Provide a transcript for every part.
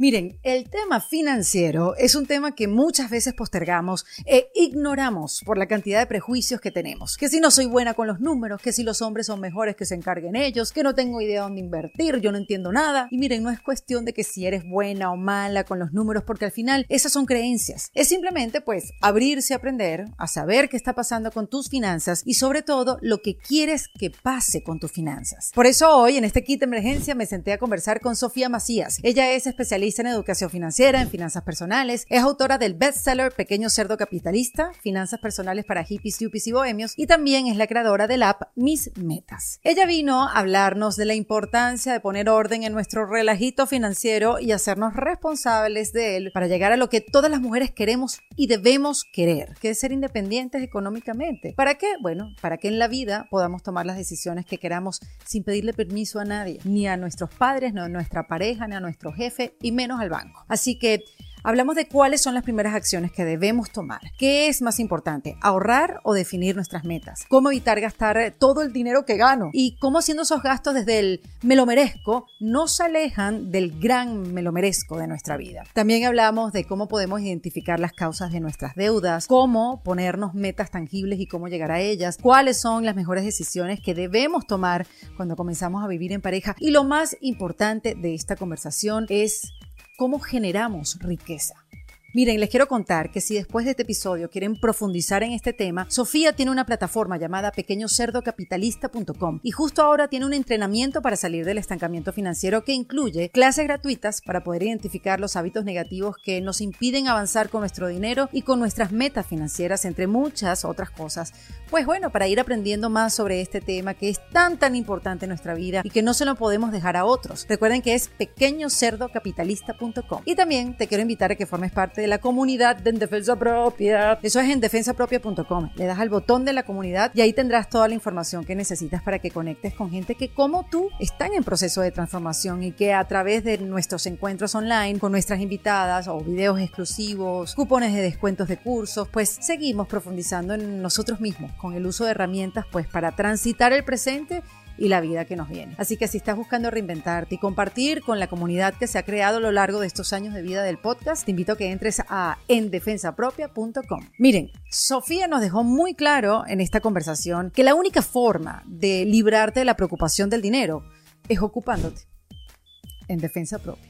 Miren, el tema financiero es un tema que muchas veces postergamos e ignoramos por la cantidad de prejuicios que tenemos. Que si no soy buena con los números, que si los hombres son mejores que se encarguen ellos, que no tengo idea dónde invertir, yo no entiendo nada. Y miren, no es cuestión de que si eres buena o mala con los números, porque al final esas son creencias. Es simplemente pues abrirse a aprender, a saber qué está pasando con tus finanzas y sobre todo lo que quieres que pase con tus finanzas. Por eso hoy en este kit emergencia me senté a conversar con Sofía Macías. Ella es especialista en educación financiera, en finanzas personales. Es autora del bestseller Pequeño Cerdo Capitalista, Finanzas Personales para Hippies, Yuppies y Bohemios. Y también es la creadora del app Mis Metas. Ella vino a hablarnos de la importancia de poner orden en nuestro relajito financiero y hacernos responsables de él para llegar a lo que todas las mujeres queremos y debemos querer, que es ser independientes económicamente. ¿Para qué? Bueno, para que en la vida podamos tomar las decisiones que queramos sin pedirle permiso a nadie, ni a nuestros padres, ni a nuestra pareja, ni a nuestro jefe, y menos al banco. Así que Hablamos de cuáles son las primeras acciones que debemos tomar. ¿Qué es más importante? ¿Ahorrar o definir nuestras metas? ¿Cómo evitar gastar todo el dinero que gano? Y cómo haciendo esos gastos desde el me lo merezco nos alejan del gran me lo merezco de nuestra vida. También hablamos de cómo podemos identificar las causas de nuestras deudas, cómo ponernos metas tangibles y cómo llegar a ellas, cuáles son las mejores decisiones que debemos tomar cuando comenzamos a vivir en pareja. Y lo más importante de esta conversación es cómo generamos riqueza. Miren, les quiero contar que si después de este episodio quieren profundizar en este tema, Sofía tiene una plataforma llamada pequeñocerdocapitalista.com y justo ahora tiene un entrenamiento para salir del estancamiento financiero que incluye clases gratuitas para poder identificar los hábitos negativos que nos impiden avanzar con nuestro dinero y con nuestras metas financieras, entre muchas otras cosas. Pues bueno, para ir aprendiendo más sobre este tema que es tan tan importante en nuestra vida y que no se lo podemos dejar a otros. Recuerden que es pequeñocerdocapitalista.com. Y también te quiero invitar a que formes parte de la comunidad de En Defensa Propia. Eso es en defensapropia.com. Le das al botón de la comunidad y ahí tendrás toda la información que necesitas para que conectes con gente que como tú están en proceso de transformación y que a través de nuestros encuentros online con nuestras invitadas o videos exclusivos, cupones de descuentos de cursos, pues seguimos profundizando en nosotros mismos con el uso de herramientas pues para transitar el presente y la vida que nos viene. Así que si estás buscando reinventarte y compartir con la comunidad que se ha creado a lo largo de estos años de vida del podcast, te invito a que entres a endefensapropia.com. Miren, Sofía nos dejó muy claro en esta conversación que la única forma de librarte de la preocupación del dinero es ocupándote en defensa propia.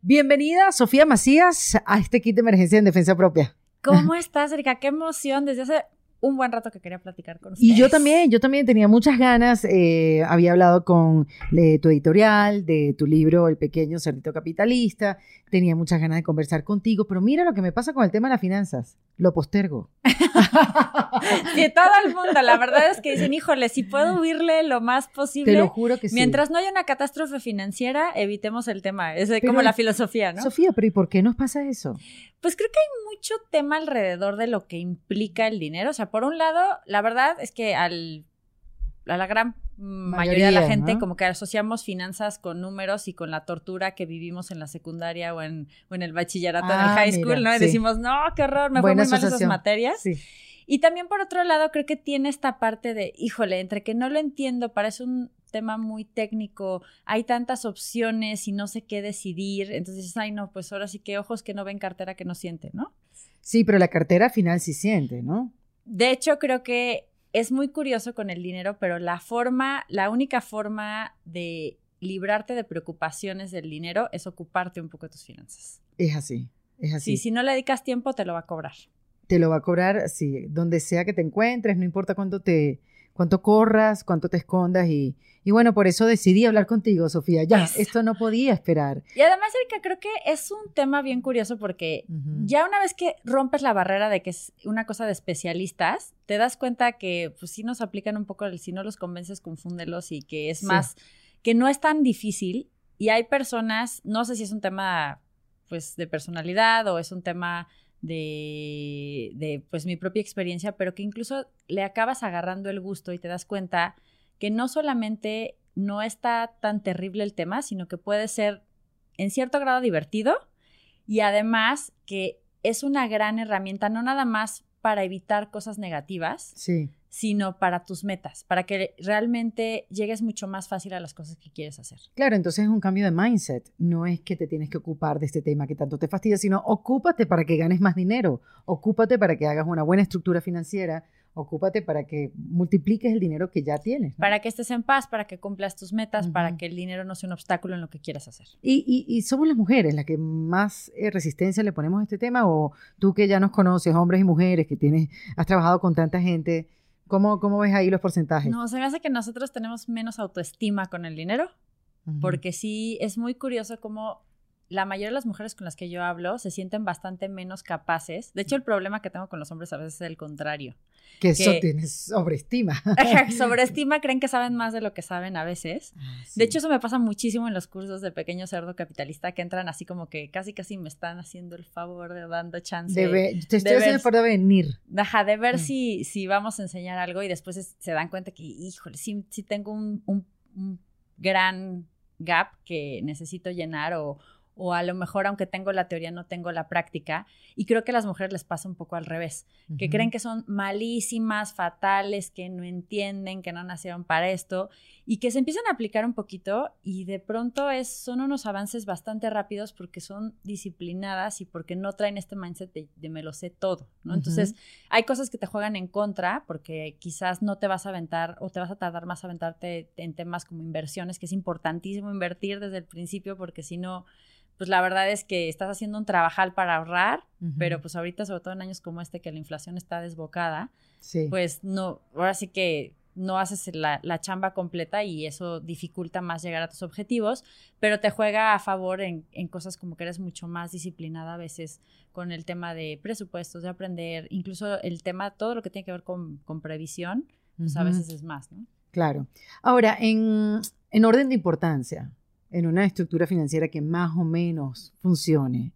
Bienvenida, Sofía Macías, a este kit de emergencia en defensa propia. ¿Cómo estás, Erika? Qué emoción. Desde hace un buen rato que quería platicar con ustedes. Y yo también, yo también tenía muchas ganas, eh, había hablado con de tu editorial, de tu libro El pequeño cerdito capitalista, tenía muchas ganas de conversar contigo, pero mira lo que me pasa con el tema de las finanzas, lo postergo. que todo el mundo, la verdad es que dicen, híjole, si puedo huirle lo más posible. Te lo juro que sí. Mientras no haya una catástrofe financiera, evitemos el tema, es como la filosofía, ¿no? Sofía, pero ¿y por qué nos pasa eso? Pues creo que hay mucho tema alrededor de lo que implica el dinero. O sea, por un lado, la verdad es que al, a la gran mayoría, de la gente como que asociamos finanzas con números y con la tortura que vivimos en la secundaria o en, o en el bachillerato, en el ah, high school, ¿no? Y decimos, no, qué horror, me fue muy mal esas materias. Sí. Y también por otro lado, creo que tiene esta parte de, híjole, entre que no lo entiendo, parece un tema muy técnico, hay tantas opciones y no sé qué decidir, entonces dices, ay no, pues ahora sí que ojos que no ven cartera que no siente, ¿no? Sí, pero la cartera al final sí siente, ¿no? De hecho, creo que es muy curioso con el dinero, pero la forma, la única forma de librarte de preocupaciones del dinero es ocuparte un poco de tus finanzas. Es así, es así. Sí, si no le dedicas tiempo, te lo va a cobrar. Te lo va a cobrar, sí, donde sea que te encuentres, no importa cuánto te, cuánto corras, cuánto te escondas y, y bueno, por eso decidí hablar contigo, Sofía. Ya, esto no podía esperar. Y además, Erika, creo que es un tema bien curioso porque ya una vez que rompes la barrera de que es una cosa de especialistas, te das cuenta que pues sí nos aplican un poco el si no los convences, confúndelos y que es más, que no es tan difícil y hay personas, no sé si es un tema pues de personalidad o es un tema de, de, pues mi propia experiencia, pero que incluso le acabas agarrando el gusto y te das cuenta que no solamente no está tan terrible el tema, sino que puede ser en cierto grado divertido y además que es una gran herramienta, no nada más para evitar cosas negativas, sí. Sino para tus metas, para que realmente llegues mucho más fácil a las cosas que quieres hacer. Claro, entonces es un cambio de mindset. No es que te tienes que ocupar de este tema que tanto te fastidia, sino ocúpate para que ganes más dinero, ocúpate para que hagas una buena estructura financiera, ocúpate para que multipliques el dinero que ya tienes. Para que estés en paz, para que cumplas tus metas, para que el dinero no sea un obstáculo en lo que quieras hacer. ¿Y, somos las mujeres las que más eh, resistencia le ponemos a este tema? ¿O tú que ya nos conoces, hombres y mujeres, que tienes, has trabajado con tanta gente, ¿Cómo, ¿Cómo ves ahí los porcentajes? No, se me hace que nosotros tenemos menos autoestima con el dinero, porque sí es muy curioso cómo la mayoría de las mujeres con las que yo hablo se sienten bastante menos capaces. De hecho, el problema que tengo con los hombres a veces es el contrario. Que eso tienes sobreestima. sobreestima, creen que saben más de lo que saben a veces. Ah, de hecho, eso me pasa muchísimo en los cursos de pequeño cerdo capitalista que entran así como que casi casi me están haciendo el favor de dando chance. De te estoy haciendo el favor de venir. Ajá, de ver mm. si, si vamos a enseñar algo y después se dan cuenta que, híjole, sí, sí tengo un, un gran gap que necesito llenar o, o a lo mejor aunque tengo la teoría no tengo la práctica y creo que a las mujeres les pasa un poco al revés, que creen que son malísimas, fatales, que no entienden, que no nacieron para esto y que se empiezan a aplicar un poquito y de pronto es, son unos avances bastante rápidos porque son disciplinadas y porque no traen este mindset de, me lo sé todo, ¿no? Entonces hay cosas que te juegan en contra porque quizás no te vas a aventar o te vas a tardar más a aventarte en temas como inversiones, que es importantísimo invertir desde el principio porque si no pues la verdad es que estás haciendo un trabajal para ahorrar, pero pues ahorita, sobre todo en años como este, que la inflación está desbocada, pues no, ahora sí que no haces la, chamba completa y eso dificulta más llegar a tus objetivos, pero te juega a favor en, cosas como que eres mucho más disciplinada a veces con el tema de presupuestos, de aprender, incluso el tema, todo lo que tiene que ver con, previsión, pues a veces es más, ¿no? Claro. Ahora, en, en orden de importancia, en una estructura financiera que más o menos funcione,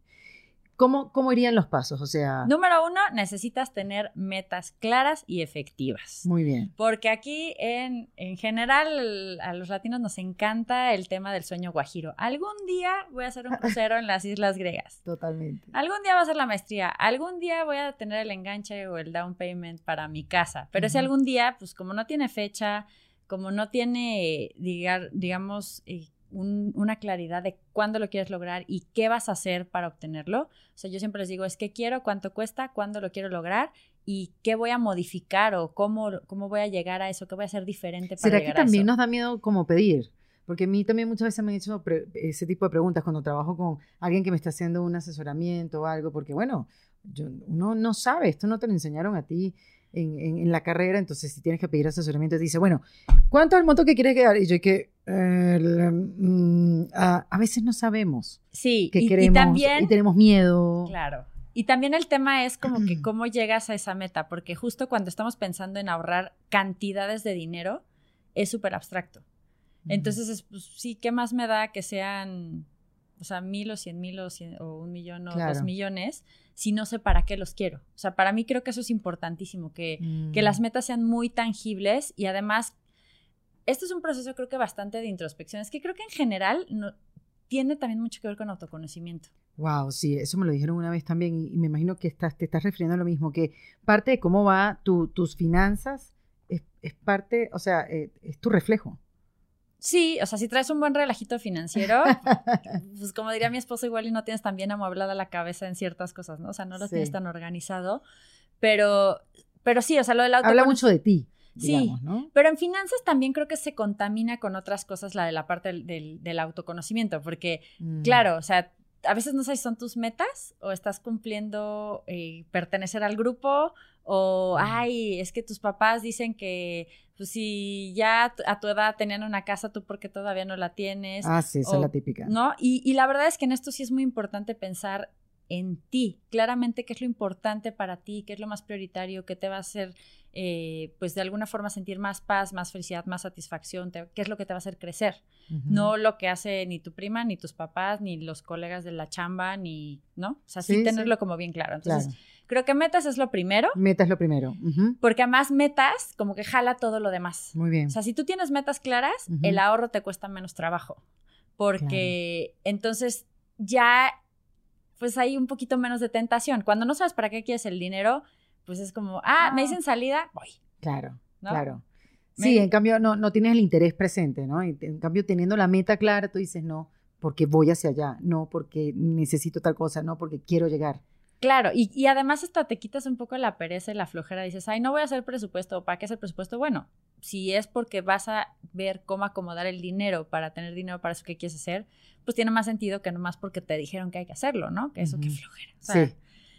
¿cómo, cómo irían los pasos? O sea... Número uno, necesitas tener metas claras y efectivas. Muy bien. Porque aquí, en, en general, a los latinos nos encanta el tema del sueño guajiro. Algún día voy a hacer un crucero en las islas griegas. Totalmente. Algún día va a ser la maestría. Algún día voy a tener el enganche o el down payment para mi casa. Pero ese algún día, pues como no tiene fecha, como no tiene, digamos, una claridad de cuándo lo quieres lograr y qué vas a hacer para obtenerlo. O sea, yo siempre les digo, es qué quiero, cuánto cuesta, cuándo lo quiero lograr y qué voy a modificar o cómo, cómo voy a llegar a eso, qué voy a hacer diferente para ¿Será que también nos da miedo como pedir? Porque a mí también muchas veces me han hecho ese tipo de preguntas cuando trabajo con alguien que me está haciendo un asesoramiento o algo, porque bueno, yo, uno no sabe, esto no te lo enseñaron a ti en, la carrera, entonces si tienes que pedir asesoramiento, te dice, bueno, ¿cuánto es el monto que quieres quedar? Y yo que mm, a, veces no sabemos sí, qué queremos y, también, y tenemos miedo. Claro. Y también el tema es como que cómo llegas a esa meta, porque justo cuando estamos pensando en ahorrar cantidades de dinero, es súper abstracto. Entonces, pues, sí, ¿qué más me da que sean, o sea, mil o cien mil o, o un millón o dos millones? si no sé para qué los quiero. O sea, para mí creo que eso es importantísimo, que, que las mm. metas sean muy tangibles y además, esto es un proceso creo que bastante de introspección. Es que creo que en general no, tiene también mucho que ver con autoconocimiento. Wow, sí, eso me lo dijeron una vez también y, me imagino que estás, te estás refiriendo a lo mismo, que parte de cómo va tu, tus finanzas es, es, parte, o sea, eh, es tu reflejo. Sí, o sea, si traes un buen relajito financiero, pues como diría mi esposo, igual y no tienes tan bien amueblada la cabeza en ciertas cosas, ¿no? O sea, no lo tienes tan organizado, pero, pero sí, o sea, lo del auto... Habla mucho de ti. Sí, ¿no? pero en finanzas también creo que se contamina con otras cosas la de la parte del, del, autoconocimiento, porque, mm. claro, o sea, a veces no sabes si son tus metas o estás cumpliendo eh, pertenecer al grupo o, ay, es que tus papás dicen que pues si ya a tu edad tenían una casa, tú porque todavía no la tienes. Ah, sí, esa es la típica. ¿No? Y, y, la verdad es que en esto sí es muy importante pensar en ti, claramente qué es lo importante para ti, qué es lo más prioritario, qué te va a hacer, eh, pues de alguna forma sentir más paz, más felicidad, más satisfacción, qué es lo que te va a hacer crecer, no lo que hace ni tu prima, ni tus papás, ni los colegas de la chamba, ni, ¿no? O sea, sí, tenerlo como bien claro. Entonces, Creo que metas es lo primero. Metas es lo primero. Porque además metas como que jala todo lo demás. Muy bien. O sea, si tú tienes metas claras, el ahorro te cuesta menos trabajo. Porque entonces ya pues hay un poquito menos de tentación. Cuando no sabes para qué quieres el dinero, pues es como, ah, me dicen salida, voy. Claro. ¿no? Claro. Sí, en cambio no, no tienes el interés presente, ¿no? En cambio, teniendo la meta clara, tú dices, no, porque voy hacia allá, no porque necesito tal cosa, no porque quiero llegar. Claro, y, y, además hasta te quitas un poco la pereza y la flojera. Dices, ay, no voy a hacer presupuesto. ¿Para qué hacer presupuesto? Bueno, si es porque vas a ver cómo acomodar el dinero para tener dinero para eso que quieres hacer, pues tiene más sentido que nomás porque te dijeron que hay que hacerlo, ¿no? Que eso, que flojera. sí.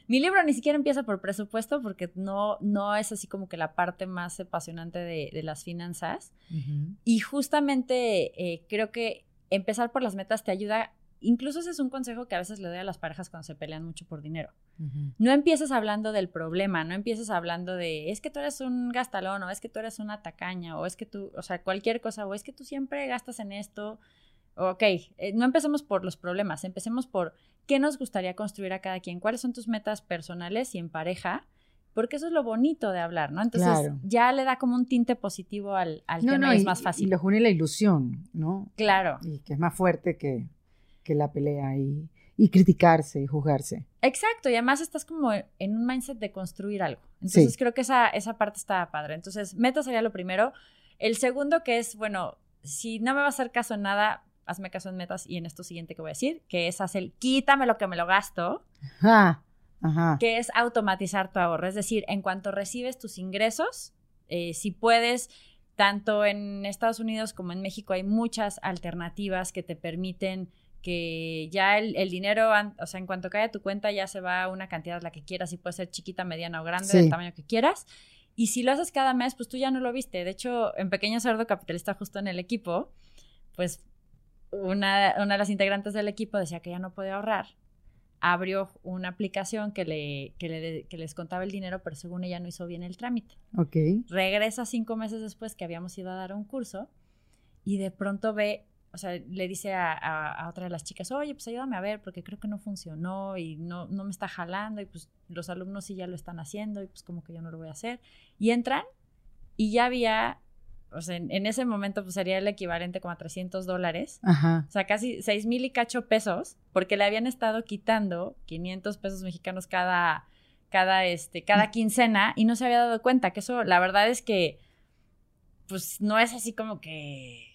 Mi libro ni siquiera empieza por presupuesto porque no, no es así como que la parte más apasionante de, las finanzas. Y justamente eh, creo que empezar por las metas te ayuda incluso ese es un consejo que a veces le doy a las parejas cuando se pelean mucho por dinero. No empieces hablando del problema, no empieces hablando de es que tú eres un gastalón o es que tú eres una tacaña o es que tú, o sea, cualquier cosa o es que tú siempre gastas en esto. Ok, eh, no empecemos por los problemas, empecemos por qué nos gustaría construir a cada quien, cuáles son tus metas personales y en pareja, porque eso es lo bonito de hablar, ¿no? Entonces ya le da como un tinte positivo al, al tema y es más fácil. Y los une la ilusión, ¿no? Claro. Y que es más fuerte que, que la pelea y, y criticarse y juzgarse. Exacto, y además estás como en un mindset de construir algo. Entonces creo que esa, esa parte está padre. Entonces, meta sería lo primero. El segundo que es, bueno, si no me va a hacer caso en nada, hazme caso en metas y en esto siguiente que voy a decir, que es hacer, quítame lo que me lo gasto, ajá, ajá. que es automatizar tu ahorro. Es decir, en cuanto recibes tus ingresos, eh, si puedes, tanto en Estados Unidos como en México hay muchas alternativas que te permiten que ya el, dinero, o sea, en cuanto cae a tu cuenta ya se va una cantidad la que quieras y puede ser chiquita, mediana o grande, del tamaño que quieras. Y si lo haces cada mes, pues tú ya no lo viste. De hecho, en Pequeño Cerdo Capitalista, justo en el equipo, pues una, una de las integrantes del equipo decía que ya no podía ahorrar. Abrió una aplicación que, le, que, le, que les contaba el dinero, pero según ella no hizo bien el trámite. Ok. Regresa cinco meses después que habíamos ido a dar un curso y de pronto ve o sea, le dice a, otra de las chicas, oye, pues ayúdame a ver, porque creo que no funcionó y no, no me está jalando y pues los alumnos sí ya lo están haciendo y pues como que yo no lo voy a hacer. Y entran y ya había, o sea, en, ese momento pues sería el equivalente como a 300 dólares, Ajá. o sea, casi 6 mil y cacho pesos, porque le habían estado quitando 500 pesos mexicanos cada, cada, este, cada mm. quincena y no se había dado cuenta, que eso, la verdad es que, pues no es así como que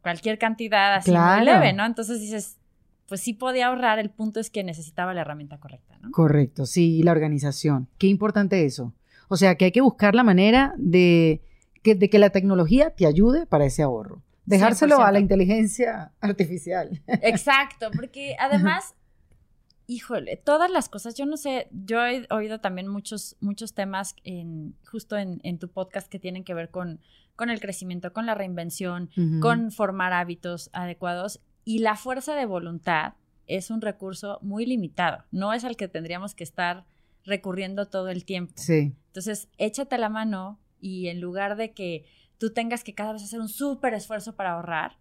cualquier cantidad así muy leve, ¿no? Entonces dices, pues sí podía ahorrar, el punto es que necesitaba la herramienta correcta, ¿no? Correcto, sí, y la organización. Qué importante eso. O sea, que hay que buscar la manera de que, de que la tecnología te ayude para ese ahorro. Dejárselo a la inteligencia artificial. Exacto, porque además, híjole, todas las cosas, yo no sé, yo he oído también muchos, muchos temas en, justo en, en tu podcast que tienen que ver con con el crecimiento, con la reinvención, con formar hábitos adecuados. Y la fuerza de voluntad es un recurso muy limitado, no es al que tendríamos que estar recurriendo todo el tiempo. Sí. Entonces, échate la mano y en lugar de que tú tengas que cada vez hacer un súper esfuerzo para ahorrar,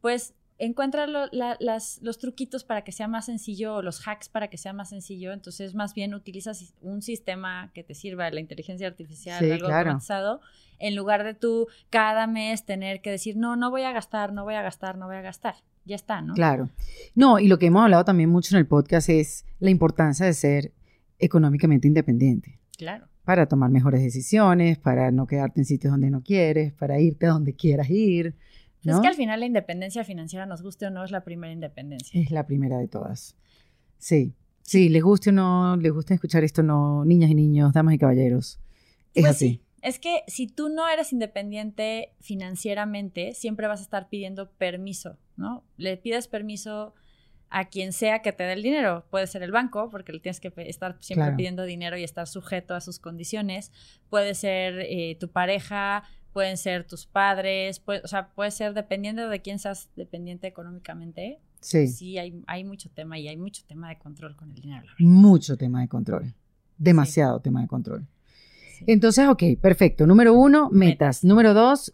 pues encuentra los truquitos para que sea más sencillo o los hacks para que sea más sencillo. Entonces, más bien utilizas un sistema que te sirva, la inteligencia artificial, algo automatizado, en lugar de tú cada mes tener que decir, no, no voy a gastar, no voy a gastar, no voy a gastar. Ya está, ¿no? Claro. No, y lo que hemos hablado también mucho en el podcast es la importancia de ser económicamente independiente. Claro. Para tomar mejores decisiones, para no quedarte en sitios donde no quieres, para irte a donde quieras ir es que al final la independencia financiera, nos guste o no, es la primera independencia. Es la primera de todas. Sí. Sí, les guste o no, les gusta escuchar esto no, niñas y niños, damas y caballeros. Es pues así. Es que si tú no eres independiente financieramente, siempre vas a estar pidiendo permiso, ¿no? Le pides permiso a quien sea que te dé el dinero. Puede ser el banco, porque le tienes que estar siempre pidiendo dinero y estar sujeto a sus condiciones. Puede ser eh, tu pareja, pueden ser tus padres, o sea, puede ser dependiendo de quién seas dependiente económicamente. Sí. Sí, hay, hay mucho tema y hay mucho tema de control con el dinero. Mucho tema de control. Demasiado tema de control. Entonces, ok, perfecto. Número uno, metas. Número dos,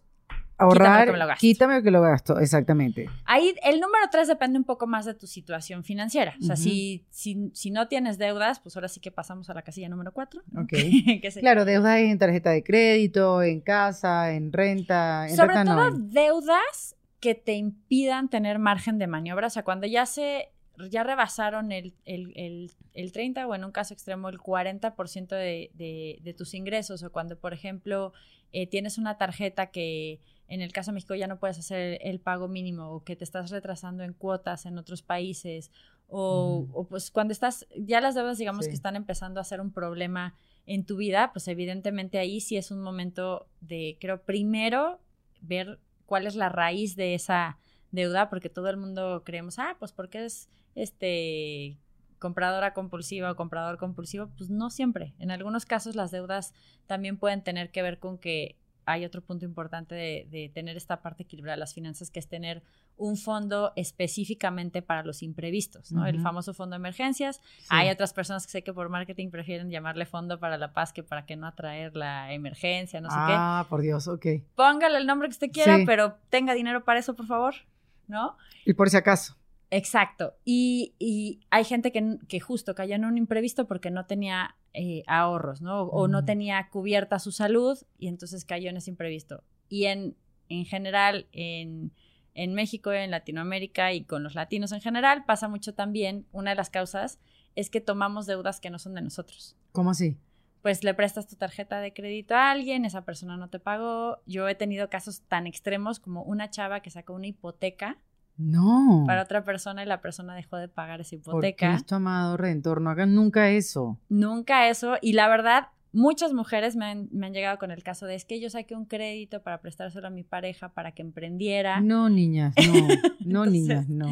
ahorrar, quítame lo que lo gasto, exactamente. Ahí el número tres depende un poco más de tu situación financiera. O sea, si, si, no tienes deudas, pues ahora sí que pasamos a la casilla número cuatro. Ok. claro, deudas en tarjeta de crédito, en casa, en renta. En Sobre todo deudas que te impidan tener margen de maniobra. O sea, cuando ya se ya rebasaron el, el, el, 30 o en un caso extremo el 40% de, de, de, tus ingresos o cuando, por ejemplo, eh, tienes una tarjeta que en el caso de México ya no puedes hacer el pago mínimo o que te estás retrasando en cuotas en otros países o, o pues cuando estás, ya las deudas digamos que están empezando a ser un problema en tu vida, pues evidentemente ahí sí es un momento de, creo, primero ver cuál es la raíz de esa deuda, porque todo el mundo creemos, ah, pues porque es este compradora compulsiva o comprador compulsivo, pues no siempre. En algunos casos las deudas también pueden tener que ver con que hay otro punto importante de, tener esta parte equilibrada de las finanzas, que es tener un fondo específicamente para los imprevistos, ¿no? El famoso fondo de emergencias. Hay otras personas que sé que por marketing prefieren llamarle fondo para la paz que para que no atraer la emergencia, no sé qué. Ah, por Dios, ok. Póngale el nombre que usted quiera, pero tenga dinero para eso, por favor, ¿no? Y por si acaso. Exacto. Y, hay gente que, que, justo cayó en un imprevisto porque no tenía eh, ahorros, ¿no? O no tenía cubierta su salud y entonces cayó en ese imprevisto. Y en, en general, en, en México, en Latinoamérica y con los latinos en general, pasa mucho también, una de las causas es que tomamos deudas que no son de nosotros. ¿Cómo así? Pues le prestas tu tarjeta de crédito a alguien, esa persona no te pagó. Yo he tenido casos tan extremos como una chava que sacó una hipoteca no. Para otra persona y la persona dejó de pagar esa hipoteca. ¿Por Cristo amado redentor, no hagan nunca eso. Nunca eso. Y la verdad, muchas mujeres me han, llegado con el caso de es que yo saqué un crédito para prestárselo a mi pareja para que emprendiera. No, niñas, no. No, niñas, no.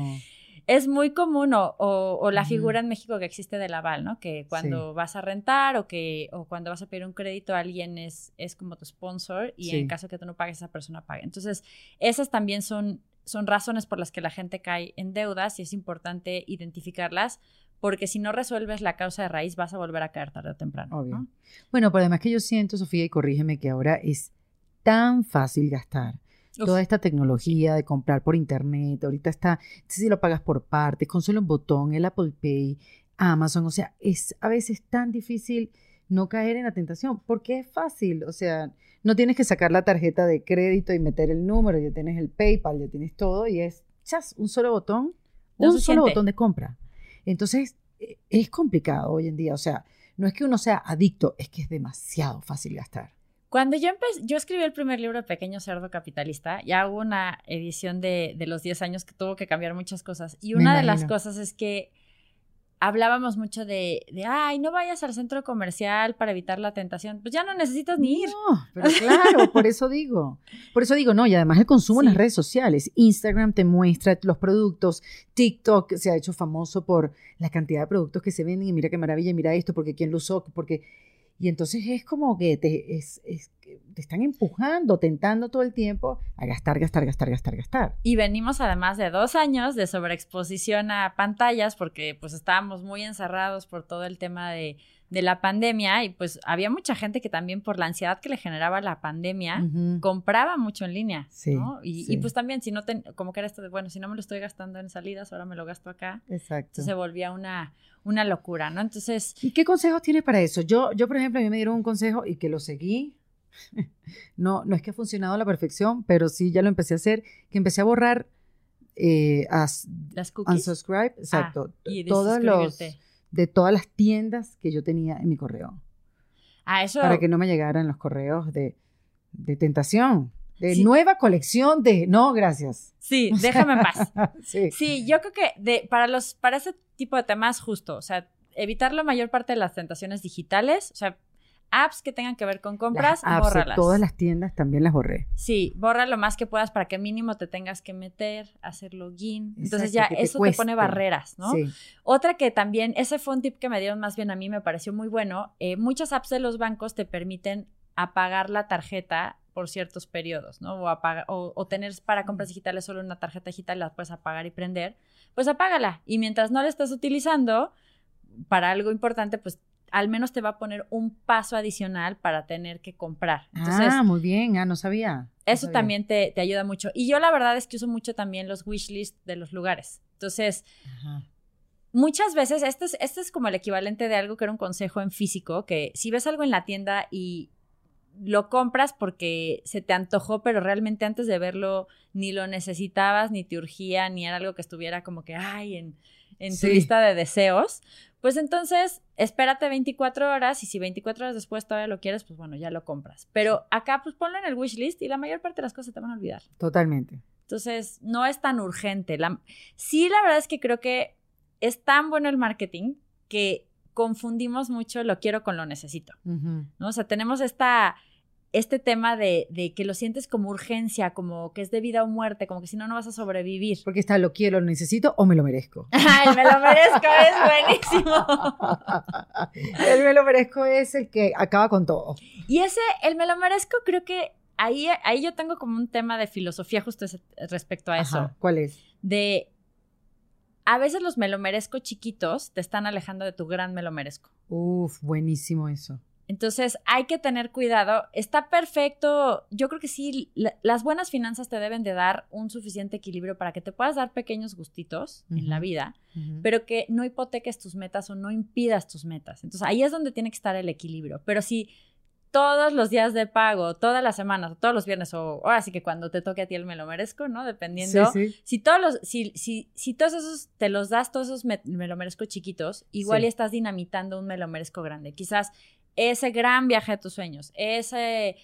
Es muy común, o, o, la figura en México que existe del aval, ¿no? Que cuando vas a rentar o que o cuando vas a pedir un crédito, alguien es, es como tu sponsor y en caso que tú no pagues, esa persona paga. Entonces, esas también son son razones por las que la gente cae en deudas y es importante identificarlas porque si no resuelves la causa de raíz vas a volver a caer tarde o temprano. Obvio. Bueno, pero además que yo siento, Sofía, y corrígeme, que ahora es tan fácil gastar. Toda esta tecnología de comprar por internet, ahorita está, si lo pagas por partes, con solo un botón, el Apple Pay, Amazon, o sea, es a veces tan difícil no caer en la tentación, porque es fácil, o sea, no tienes que sacar la tarjeta de crédito y meter el número, ya tienes el PayPal, ya tienes todo y es chas, un solo botón, un solo botón de compra. Entonces, e, es complicado hoy en día, o sea, no es que uno sea adicto, es que es demasiado fácil gastar. Cuando yo empecé, yo escribí el primer libro de Pequeño Cerdo Capitalista, ya hubo una edición de, de los 10 años que tuvo que cambiar muchas cosas. Y una de las cosas es que hablábamos mucho de, de, ay, no vayas al centro comercial para evitar la tentación. Pues ya no necesitas ni ir. No, pero claro, por eso digo. Por eso digo, no, y además el consumo en las redes sociales. Instagram te muestra los productos, TikTok se ha hecho famoso por la cantidad de productos que se venden y mira qué maravilla, mira esto, porque quién lo usó, porque y entonces es como que te, es, te están empujando, tentando todo el tiempo a gastar, gastar, gastar, gastar, gastar. Y venimos además de dos años de sobreexposición a pantallas porque pues estábamos muy encerrados por todo el tema de de la pandemia y pues había mucha gente que también por la ansiedad que le generaba la pandemia compraba mucho en línea, ¿no? Y, pues también si no, como que era esto de, bueno, si no me lo estoy gastando en salidas, ahora me lo gasto acá. Exacto. Entonces se volvía una, una locura, ¿no? Entonces... ¿Y qué consejos tienes para eso? Yo, yo, por ejemplo, a mí me dieron un consejo y que lo seguí. no, no es que ha funcionado a la perfección, pero sí ya lo empecé a hacer, que empecé a borrar eh, as, las cookies. Unsubscribe, exacto. Ah, y todos los de todas las tiendas que yo tenía en mi correo. Ah, eso. Para que no me llegaran los correos de, de tentación. De nueva colección de. No, gracias. Sí, déjame en paz. sí. sí. yo creo que de, para, los, para ese tipo de temas, justo. O sea, evitar la mayor parte de las tentaciones digitales. O sea, apps que tengan que ver con compras, bórralas. Todas las tiendas también las borré. Sí, borra lo más que puedas para que mínimo te tengas que meter, hacer login. Entonces ya eso te, pone barreras, ¿no? Sí. Otra que también, ese fue un tip que me dieron más bien a mí, me pareció muy bueno. Eh, muchas apps de los bancos te permiten apagar la tarjeta por ciertos periodos, ¿no? O, apaga, o, tener para compras digitales solo una tarjeta digital, la puedes apagar y prender, pues apágala. Y mientras no la estés utilizando para algo importante, pues al menos te va a poner un paso adicional para tener que comprar. ah, muy bien, ah, no sabía. eso también te, ayuda mucho. Y yo la verdad es que uso mucho también los wish list de los lugares. Entonces, muchas veces, este es, este es como el equivalente de algo que era un consejo en físico, que si ves algo en la tienda y lo compras porque se te antojó, pero realmente antes de verlo ni lo necesitabas, ni te urgía, ni era algo que estuviera como que, ay, en, en tu lista de deseos, pues entonces espérate 24 horas y si 24 horas después todavía lo quieres, pues bueno, ya lo compras. Pero acá pues ponlo en el wish list y la mayor parte de las cosas te van a olvidar. Totalmente. Entonces, no es tan urgente. La, sí, la verdad es que creo que es tan bueno el marketing que confundimos mucho lo quiero con lo necesito. ¿no? O sea, tenemos esta, este tema de, que lo sientes como urgencia, como que es de vida o muerte, como que si no, no vas a sobrevivir. Porque está lo quiero, lo necesito o me lo merezco. Ay, me lo merezco, es buenísimo. el me lo merezco es el que acaba con todo. Y ese, el me lo merezco, creo que ahí, ahí yo tengo como un tema de filosofía justo respecto a eso. ¿Cuál es? De a veces los me lo merezco chiquitos te están alejando de tu gran me lo merezco. Uf, buenísimo eso. Entonces hay que tener cuidado. Está perfecto. Yo creo que sí, las buenas finanzas te deben de dar un suficiente equilibrio para que te puedas dar pequeños gustitos en la vida, pero que no hipoteques tus metas o no impidas tus metas. Entonces ahí es donde tiene que estar el equilibrio. Pero si todos los días de pago, todas las semanas, o todos los viernes, o ahora sí que cuando te toque a ti el me lo merezco, ¿no? Dependiendo. Si todos los, si, si, si todos esos te los das, todos esos me, lo merezco chiquitos, igual ya estás dinamitando un me lo merezco grande. Quizás ese gran viaje a tus sueños, ese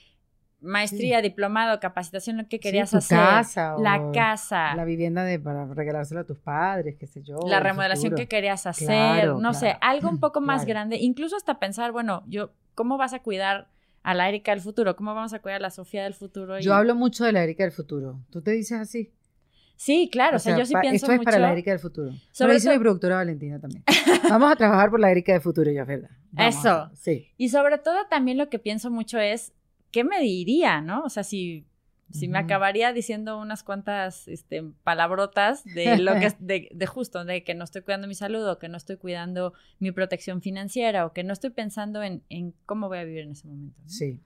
maestría, diplomado, capacitación, lo que querías hacer. Casa, la casa. La vivienda de, para regalárselo a tus padres, qué sé yo. La remodelación que querías hacer, no sé, algo un poco más grande. Incluso hasta pensar, bueno, yo, ¿cómo vas a cuidar a la Erika del futuro? ¿Cómo vamos a cuidar a la Sofía del futuro? Yo hablo mucho de la Erika del futuro. ¿Tú te dices así? Sí, claro. O, sea, yo sí pienso Esto es para la Erika del futuro. Sobre dice mi productora Valentina también. Vamos a trabajar por la Erika del futuro, ya, ¿verdad? Eso. sí. Y sobre todo también lo que pienso mucho es, ¿qué me diría, no? O sea, si si me acabaría diciendo unas cuantas este, palabrotas de lo que es de, justo, de que no estoy cuidando mi salud o que no estoy cuidando mi protección financiera o que no estoy pensando en, cómo voy a vivir en ese momento. Sí.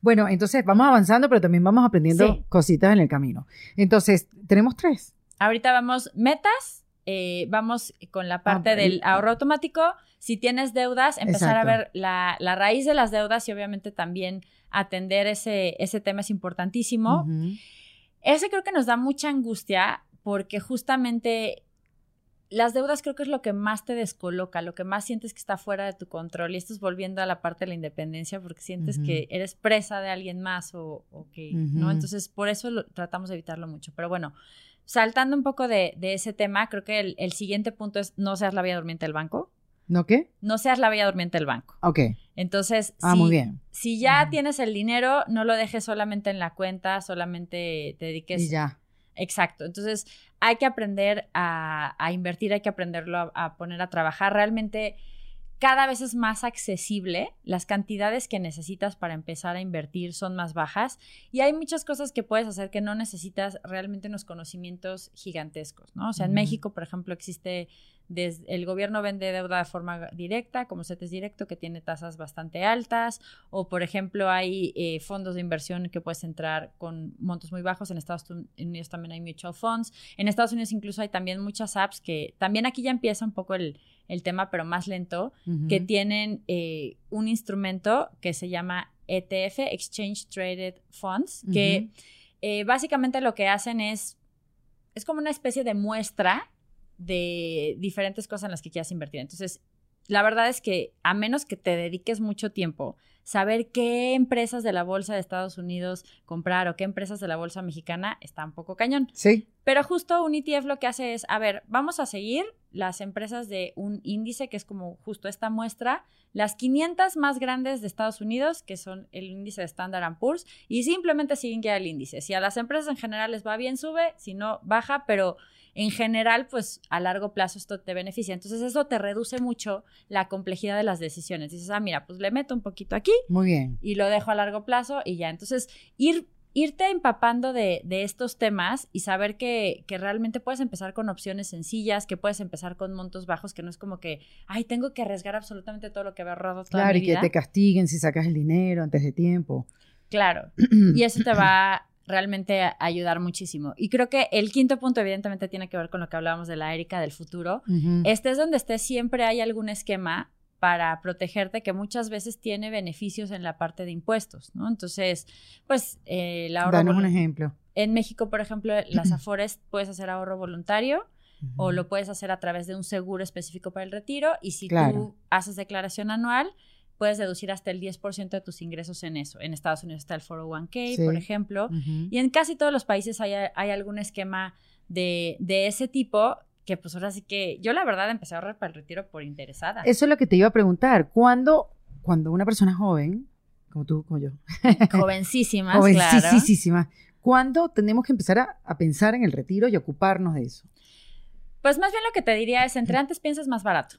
Bueno, entonces vamos avanzando, pero también vamos aprendiendo cositas en el camino. Entonces, tenemos tres. Ahorita vamos metas, eh, vamos con la ah, parte del ahorro automático. Si tienes deudas, empezar a ver la, la, raíz de las deudas y obviamente también atender ese, ese tema es importantísimo. Ese creo que nos da mucha angustia porque justamente las deudas creo que es lo que más te descoloca, lo que más sientes que está fuera de tu control. Y esto es volviendo a la parte de la independencia porque sientes que eres presa de alguien más o, que, ¿no? Entonces, por eso tratamos de evitarlo mucho. Pero bueno, saltando un poco de, ese tema, creo que el, el, siguiente punto es no seas la vía durmiente del banco. ¿No qué? No seas la bella durmiente del banco. Ok. Entonces, ah, si, muy bien. si ya tienes el dinero, no lo dejes solamente en la cuenta, solamente te dediques. Y ya. Exacto. Entonces, hay que aprender a, invertir, hay que aprenderlo a, poner a trabajar. Realmente, cada vez es más accesible. Las cantidades que necesitas para empezar a invertir son más bajas. Y hay muchas cosas que puedes hacer que no necesitas realmente unos conocimientos gigantescos, ¿no? O sea, en México, por ejemplo, existe el gobierno vende deuda de forma directa, como CETES directo, que tiene tasas bastante altas, o por ejemplo hay eh, fondos de inversión que puedes entrar con montos muy bajos, en Estados Unidos también hay mutual funds, en Estados Unidos incluso hay también muchas apps que también aquí ya empieza un poco el, tema, pero más lento, que tienen eh, un instrumento que se llama ETF, Exchange Traded Funds, que eh, básicamente lo que hacen es, es como una especie de muestra de diferentes cosas en las que quieras invertir. Entonces, la verdad es que a menos que te dediques mucho tiempo, saber qué empresas de la bolsa de Estados Unidos comprar o qué empresas de la bolsa mexicana está un poco cañón. Sí. Pero justo un ETF lo que hace es, a ver, vamos a seguir las empresas de un índice que es como justo esta muestra, las 500 más grandes de Estados Unidos, que son el índice de Standard Poor's, y simplemente siguen ya el índice. Si a las empresas en general les va bien, sube, si no, baja, pero en general, pues a largo plazo esto te beneficia. Entonces eso te reduce mucho la complejidad de las decisiones. Dices, ah, mira, pues le meto un poquito aquí. Muy bien. Y lo dejo a largo plazo y ya. Entonces, ir irte empapando de, estos temas y saber que, realmente puedes empezar con opciones sencillas, que puedes empezar con montos bajos, que no es como que, ay, tengo que arriesgar absolutamente todo lo que había ahorrado toda claro, mi vida. y que te castiguen si sacas el dinero antes de tiempo. Claro, y eso te va realmente ayudar muchísimo. Y creo que el quinto punto evidentemente tiene que ver con lo que hablábamos de la Erika del futuro. Estés donde estés, siempre hay algún esquema para protegerte que muchas veces tiene beneficios en la parte de impuestos, ¿no? Entonces, pues eh, el ahorro... Danos un ejemplo. En México, por ejemplo, las Afores puedes hacer ahorro voluntario o lo puedes hacer a través de un seguro específico para el retiro y si tú haces declaración anual, puedes deducir hasta el 10% de tus ingresos en eso. En Estados Unidos está el 401k, por ejemplo, y en casi todos los países hay, algún esquema de, de, ese tipo que pues ahora sí que yo la verdad empecé a ahorrar para el retiro por interesada. Eso es lo que te iba a preguntar. ¿Cuándo, cuando una persona joven, como tú, como yo, jovencísimas, jovencísimas, ¿cuándo tenemos que empezar a, pensar en el retiro y ocuparnos de eso? Pues más bien lo que te diría es, entre antes piensas más barato.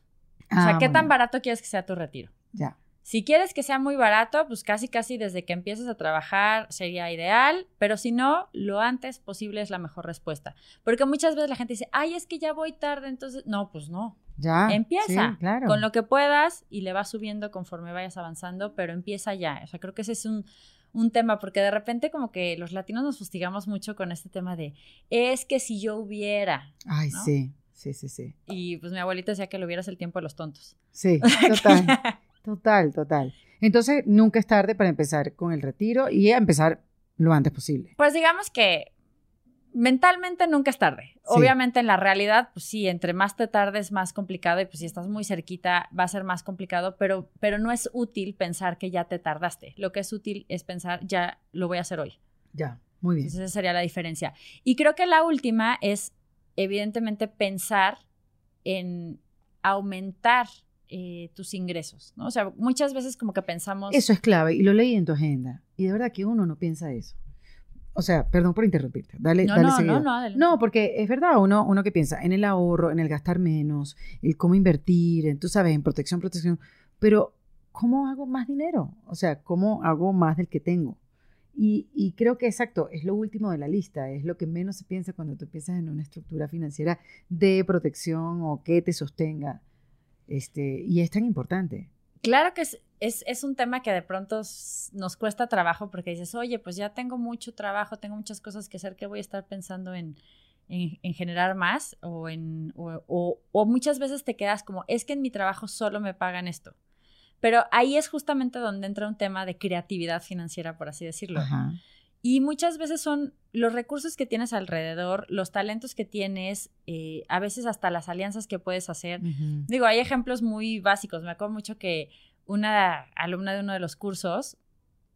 o sea, ah, ¿qué tan barato quieres que sea tu retiro? Ya. Si quieres que sea muy barato, pues casi casi desde que empieces a trabajar sería ideal, pero si no, lo antes posible es la mejor respuesta. Porque muchas veces la gente dice, ay, es que ya voy tarde, entonces, no, pues no. Ya. Empieza claro. con lo que puedas y le vas subiendo conforme vayas avanzando, pero empieza ya. O sea, creo que ese es un, un tema, porque de repente como que los latinos nos fustigamos mucho con este tema de, es que si yo hubiera. Ay, sí, sí, sí, sí. Y pues mi abuelita decía que lo hubieras el tiempo de los tontos. Sí, total. Total, total. Entonces, nunca es tarde para empezar con el retiro y empezar lo antes posible. Pues digamos que mentalmente nunca es tarde. Obviamente en la realidad, pues sí, entre más te tardes, más complicado y pues si estás muy cerquita va a ser más complicado, pero, pero no es útil pensar que ya te tardaste. Lo que es útil es pensar, ya lo voy a hacer hoy. Ya, muy bien. Entonces esa sería la diferencia. Y creo que la última es, evidentemente, pensar en aumentar eh, tus ingresos, ¿no? O sea, muchas veces como que pensamos... Eso es clave y lo leí en tu agenda y de verdad que uno no piensa eso. O sea, perdón por interrumpirte. Dale, no, dale no, no, no, porque es verdad, uno, uno que piensa en el ahorro, en el gastar menos, el cómo invertir, en, tú sabes, en protección, protección, pero ¿cómo hago más dinero? O sea, ¿cómo hago más del que tengo? Y, y, creo que exacto, es lo último de la lista, es lo que menos se piensa cuando tú piensas en una estructura financiera de protección o que te sostenga. Este, y es tan importante. Claro que es, es, un tema que de pronto nos cuesta trabajo porque dices, oye, pues ya tengo mucho trabajo, tengo muchas cosas que hacer, que voy a estar pensando en, en, generar más? O, en, o, o, muchas veces te quedas como, es que en mi trabajo solo me pagan esto. Pero ahí es justamente donde entra un tema de creatividad financiera, por así decirlo. Y muchas veces son los recursos que tienes alrededor, los talentos que tienes, eh, a veces hasta las alianzas que puedes hacer. Digo, hay ejemplos muy básicos. Me acuerdo mucho que una alumna de uno de los cursos,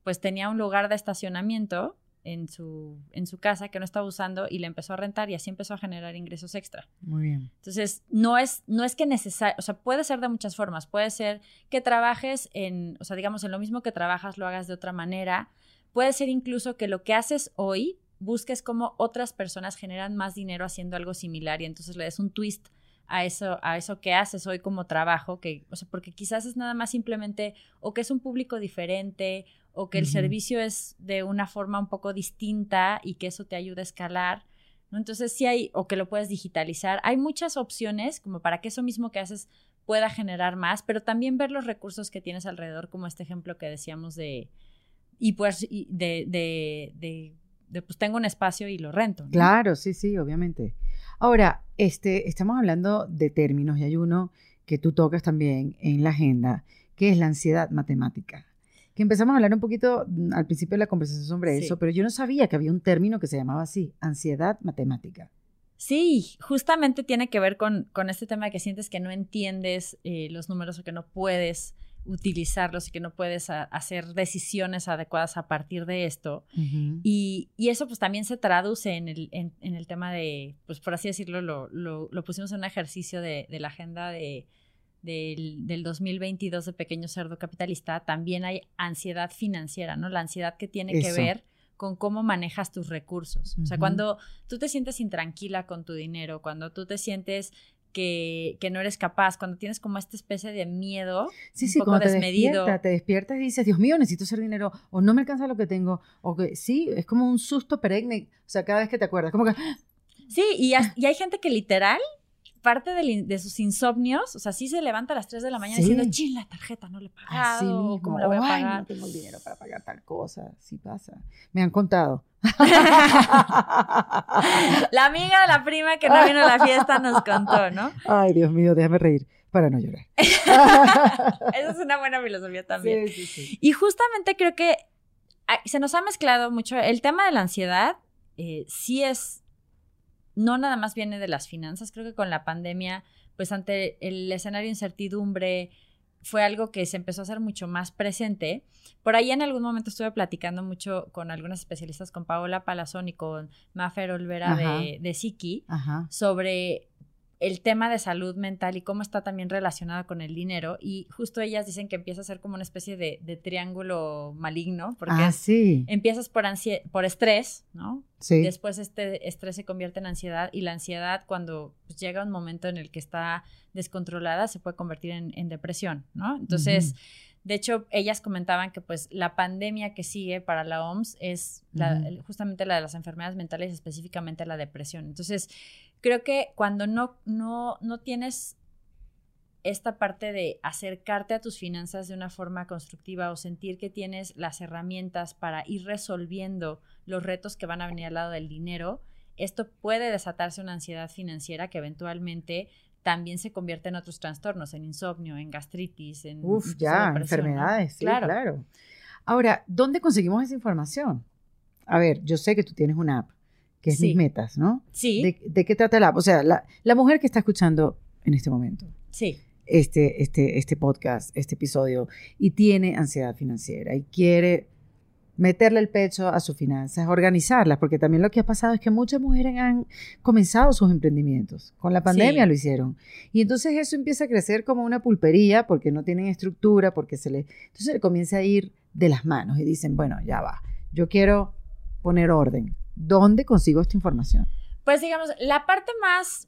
pues tenía un lugar de estacionamiento en su, en su casa que no estaba usando y le empezó a rentar y así empezó a generar ingresos extra. Muy bien. Entonces, no es, no es que necesario, o sea, puede ser de muchas formas. Puede ser que trabajes en, o sea, digamos, en lo mismo que trabajas, lo hagas de otra manera Puede ser incluso que lo que haces hoy busques cómo otras personas generan más dinero haciendo algo similar y entonces le des un twist a eso, a eso que haces hoy como trabajo, que, o sea, porque quizás es nada más simplemente o que es un público diferente o que el servicio es de una forma un poco distinta y que eso te ayuda a escalar. ¿no? Entonces sí hay, o que lo puedes digitalizar. Hay muchas opciones como para que eso mismo que haces pueda generar más, pero también ver los recursos que tienes alrededor, como este ejemplo que decíamos de, y pues de, de, de, pues tengo un espacio y lo rento. Claro, sí, sí, obviamente. Ahora, este, estamos hablando de términos y hay uno que tú tocas también en la agenda, que es la ansiedad matemática. Que empezamos a hablar un poquito mm, al principio de la conversación sobre eso, pero yo no sabía que había un término que se llamaba así, ansiedad matemática. Sí, justamente tiene que ver con, con este tema de que sientes que no entiendes eh, los números o que no puedes utilizarlos y que no puedes hacer decisiones adecuadas a partir de esto. y, eso pues también se traduce en el, en, el tema de, pues por así decirlo, lo, lo, pusimos en un ejercicio de, de la agenda de, del, del, 2022 de Pequeño Cerdo Capitalista. También hay ansiedad financiera, ¿no? La ansiedad que tiene que ver con cómo manejas tus recursos. O sea, cuando tú te sientes intranquila con tu dinero, cuando tú te sientes que, no eres capaz, cuando tienes como esta especie de miedo sí, sí, poco desmedido. Te, despiertas y dices, Dios mío, necesito hacer dinero, o no me alcanza lo que tengo, o que sí, es como un susto perenne, o sea, cada vez que te acuerdas, como que... Sí, y, y hay gente que literal parte de, sus insomnios, o sea, sí se levanta a las 3 de la mañana diciendo, ching, la tarjeta no le he pagado, Así mismo. ¿cómo la voy a pagar? no tengo el dinero para pagar tal cosa, sí pasa. Me han contado. la amiga de la prima que no vino a la fiesta nos contó, ¿no? Ay, Dios mío, déjame reír para no llorar. Esa es una buena filosofía también. Sí, sí, sí. Y justamente creo que se nos ha mezclado mucho el tema de la ansiedad, eh, sí es, no nada más viene de las finanzas, creo que con la pandemia, pues ante el escenario de incertidumbre, fue algo que se empezó a hacer mucho más presente. Por ahí en algún momento estuve platicando mucho con algunos especialistas, con Paola Palazón y con Mafer Olvera de, de Siki, sobre el tema de salud mental y cómo está también relacionada con el dinero. Y justo ellas dicen que empieza a ser como una especie de, triángulo maligno, porque ah, empiezas por, por estrés, ¿no? Sí. Después este estrés se convierte en ansiedad y la ansiedad cuando pues, llega un momento en el que está descontrolada se puede convertir en, depresión, ¿no? Entonces... De hecho, ellas comentaban que pues la pandemia que sigue para la OMS es justamente la de las enfermedades mentales, específicamente la depresión. Entonces, creo que cuando no, no, no tienes esta parte de acercarte a tus finanzas de una forma constructiva o sentir que tienes las herramientas para ir resolviendo los retos que van a venir al lado del dinero, esto puede desatarse una ansiedad financiera que eventualmente también se convierte en otros trastornos, en insomnio, en gastritis, en... Uf, ya, enfermedades, sí, claro. claro. Ahora, ¿dónde conseguimos esa información? A ver, yo sé que tú tienes una app que es Mis Metas, ¿no? Sí. ¿De, qué trata la O sea, la, mujer que está escuchando en este momento. Sí. Este, este, este podcast, este episodio, y tiene ansiedad financiera y quiere meterle el pecho a sus finanzas, organizarlas, porque también lo que ha pasado es que muchas mujeres han comenzado sus emprendimientos. Con la pandemia lo hicieron. Y entonces eso empieza a crecer como una pulpería porque no tienen estructura, porque se le... Entonces le comienza a ir de las manos y dicen, bueno, ya va, yo quiero poner orden. ¿Dónde consigo esta información? Pues digamos, la parte más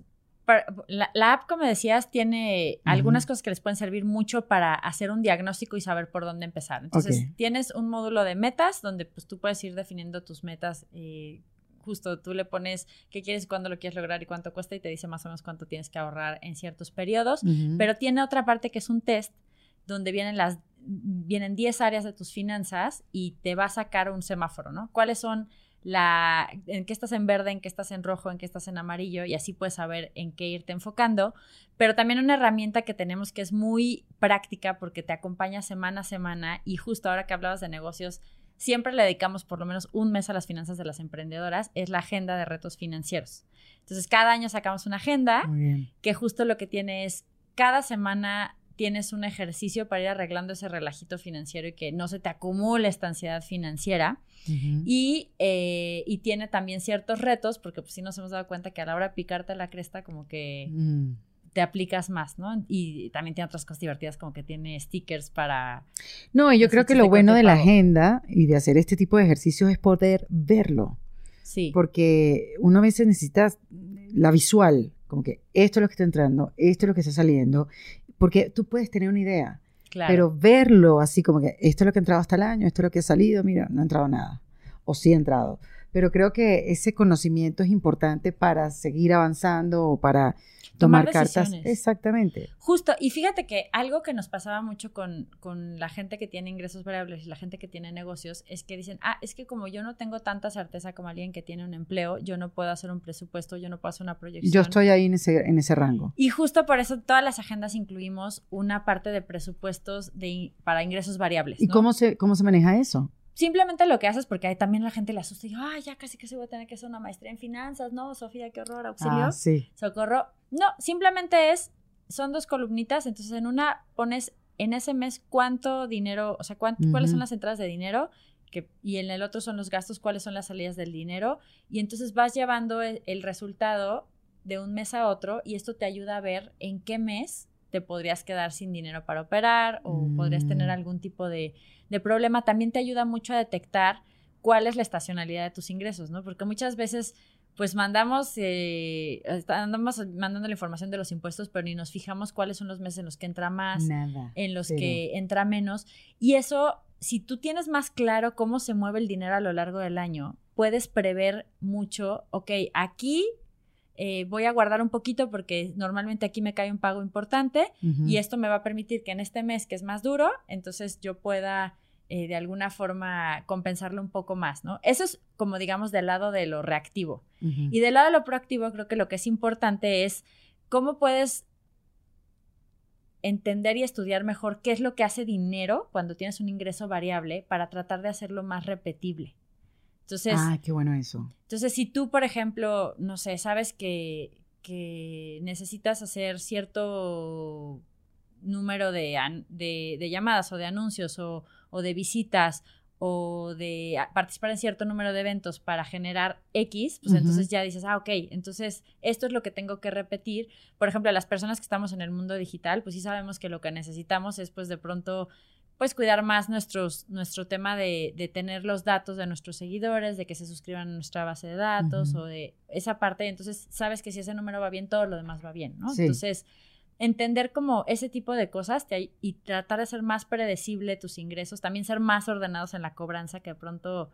la, app, como decías, tiene algunas cosas que les pueden servir mucho para hacer un diagnóstico y saber por dónde empezar. Entonces, tienes un módulo de metas donde pues, tú puedes ir definiendo tus metas. Eh, justo tú le pones qué quieres y cuándo lo quieres lograr y cuánto cuesta y te dice más o menos cuánto tienes que ahorrar en ciertos periodos. Pero tiene otra parte que es un test donde vienen las vienen 10 áreas de tus finanzas y te va a sacar un semáforo, ¿no? ¿Cuáles son la, en qué estás en verde, en qué estás en rojo, en qué estás en amarillo y así puedes saber en qué irte enfocando. Pero también una herramienta que tenemos que es muy práctica porque te acompaña semana a semana y justo ahora que hablabas de negocios, siempre le dedicamos por lo menos un mes a las finanzas de las emprendedoras, es la agenda de retos financieros. Entonces, cada año sacamos una agenda que justo lo que tiene es cada semana tienes un ejercicio para ir arreglando ese relajito financiero y que no se te acumule esta ansiedad financiera. y, eh, y, tiene también ciertos retos, porque pues sí nos hemos dado cuenta que a la hora de picarte la cresta como que mm. te aplicas más, ¿no? Y también tiene otras cosas divertidas como que tiene stickers para... No, y yo creo que lo bueno de la agenda y de hacer este tipo de ejercicios es poder verlo. Sí. Porque uno a veces necesita la visual, como que esto es lo que está entrando, esto es lo que está saliendo, porque tú puedes tener una idea, pero verlo así como que esto es lo que ha entrado hasta el año, esto es lo que ha salido, mira, no ha entrado nada, o sí ha entrado. Pero creo que ese conocimiento es importante para seguir avanzando o para tomar, cartas. Exactamente. Justo, y fíjate que algo que nos pasaba mucho con, con, la gente que tiene ingresos variables y la gente que tiene negocios es que dicen, ah, es que como yo no tengo tanta certeza como alguien que tiene un empleo, yo no puedo hacer un presupuesto, yo no puedo hacer una proyección. Yo estoy ahí en ese, en ese rango. Y justo por eso todas las agendas incluimos una parte de presupuestos de, para ingresos variables. ¿Y cómo, se, cómo se maneja eso? Simplemente lo que haces, porque ahí también la gente le asusta y ay, ya casi que se voy a tener que hacer una maestría en finanzas, ¿no? Sofía, qué horror, auxilio. Ah, sí. Socorro. No, simplemente es, son dos columnitas, entonces en una pones en ese mes cuánto dinero, o sea, cuáles son las entradas de dinero, que, y en el otro son los gastos, cuáles son las salidas del dinero, y entonces vas llevando el, el resultado de un mes a otro y esto te ayuda a ver en qué mes te podrías quedar sin dinero para operar o podrías tener mm. algún tipo de, problema. También te ayuda mucho a detectar cuál es la estacionalidad de tus ingresos, ¿no? Porque muchas veces pues mandamos, eh, andamos mandando la información de los impuestos, pero ni nos fijamos cuáles son los meses en los que entra más, en los que entra menos. Y eso, si tú tienes más claro cómo se mueve el dinero a lo largo del año, puedes prever mucho, ok, aquí eh, voy a guardar un poquito porque normalmente aquí me cae un pago importante y esto me va a permitir que en este mes que es más duro, entonces yo pueda eh, de alguna forma compensarlo un poco más, ¿no? Eso es como digamos del lado de lo reactivo. Y del lado de lo proactivo creo que lo que es importante es cómo puedes entender y estudiar mejor qué es lo que hace dinero cuando tienes un ingreso variable para tratar de hacerlo más repetible. Entonces, ah, qué bueno eso. Entonces, si tú, por ejemplo, no sé, sabes que, necesitas hacer cierto número de, de, llamadas o de anuncios o, de visitas o de participar en cierto número de eventos para generar X, pues entonces ya dices, ah, ok, entonces esto es lo que tengo que repetir. Por ejemplo, las personas que estamos en el mundo digital, pues sí sabemos que lo que necesitamos es pues de pronto pues cuidar más nuestros, nuestro tema de, de, tener los datos de nuestros seguidores, de que se suscriban a nuestra base de datos o de esa parte. Entonces, sabes que si ese número va bien, todo lo demás va bien, ¿no? Entonces, entender como ese tipo de cosas y tratar de ser más predecible tus ingresos, también ser más ordenados en la cobranza, que de pronto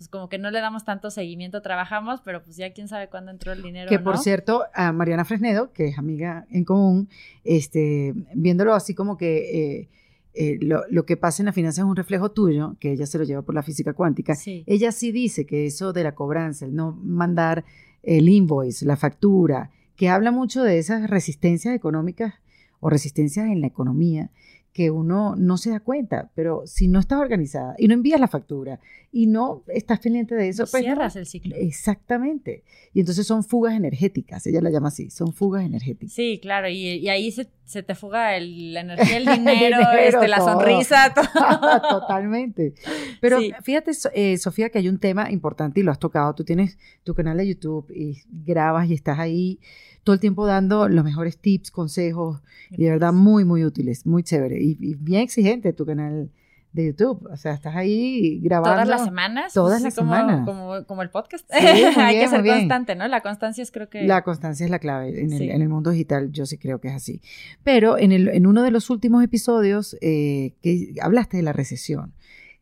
pues como que no le damos tanto seguimiento, trabajamos, pero pues ya quién sabe cuándo entró el dinero. Que por cierto, a Mariana Fresnedo, que es amiga en común, este, viéndolo así como que eh, eh, lo, que pasa en la finanza es un reflejo tuyo, que ella se lo lleva por la física cuántica. Ella sí dice que eso de la cobranza, el no mandar el invoice, la factura, que habla mucho de esas resistencias económicas o resistencias en la economía, que uno no se da cuenta, pero si no estás organizada y no envías la factura y no estás pendiente de eso, pues cierras el ciclo. Exactamente. Y entonces son fugas energéticas, ella la llama así, son fugas energéticas. Sí, claro, y, ahí se, te fuga la energía, el dinero, este, la sonrisa, todo. Totalmente. Pero fíjate, eh, Sofía, que hay un tema importante y lo has tocado. Tú tienes tu canal de YouTube y grabas y estás ahí todo el tiempo dando los mejores tips, consejos, y de verdad muy, muy útiles, muy chévere. Y, bien exigente tu canal de YouTube. O sea, estás ahí grabando. Todas las semanas. Todas las como, semanas. Como, el podcast. Hay que ser constante, ¿no? La constancia es creo que... La constancia es la clave. En, el, mundo digital yo sí creo que es así. Pero en, el, en uno de los últimos episodios eh, que hablaste de la recesión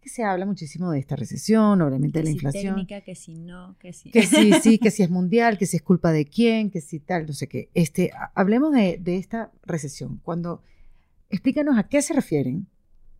se habla muchísimo de esta recesión, obviamente de la inflación. Técnica, que si no, que si. Que sí, sí, que si es mundial, que si es culpa de quién, que si tal, no sé qué. Este, hablemos de, esta recesión. Cuando, explícanos a qué se refieren,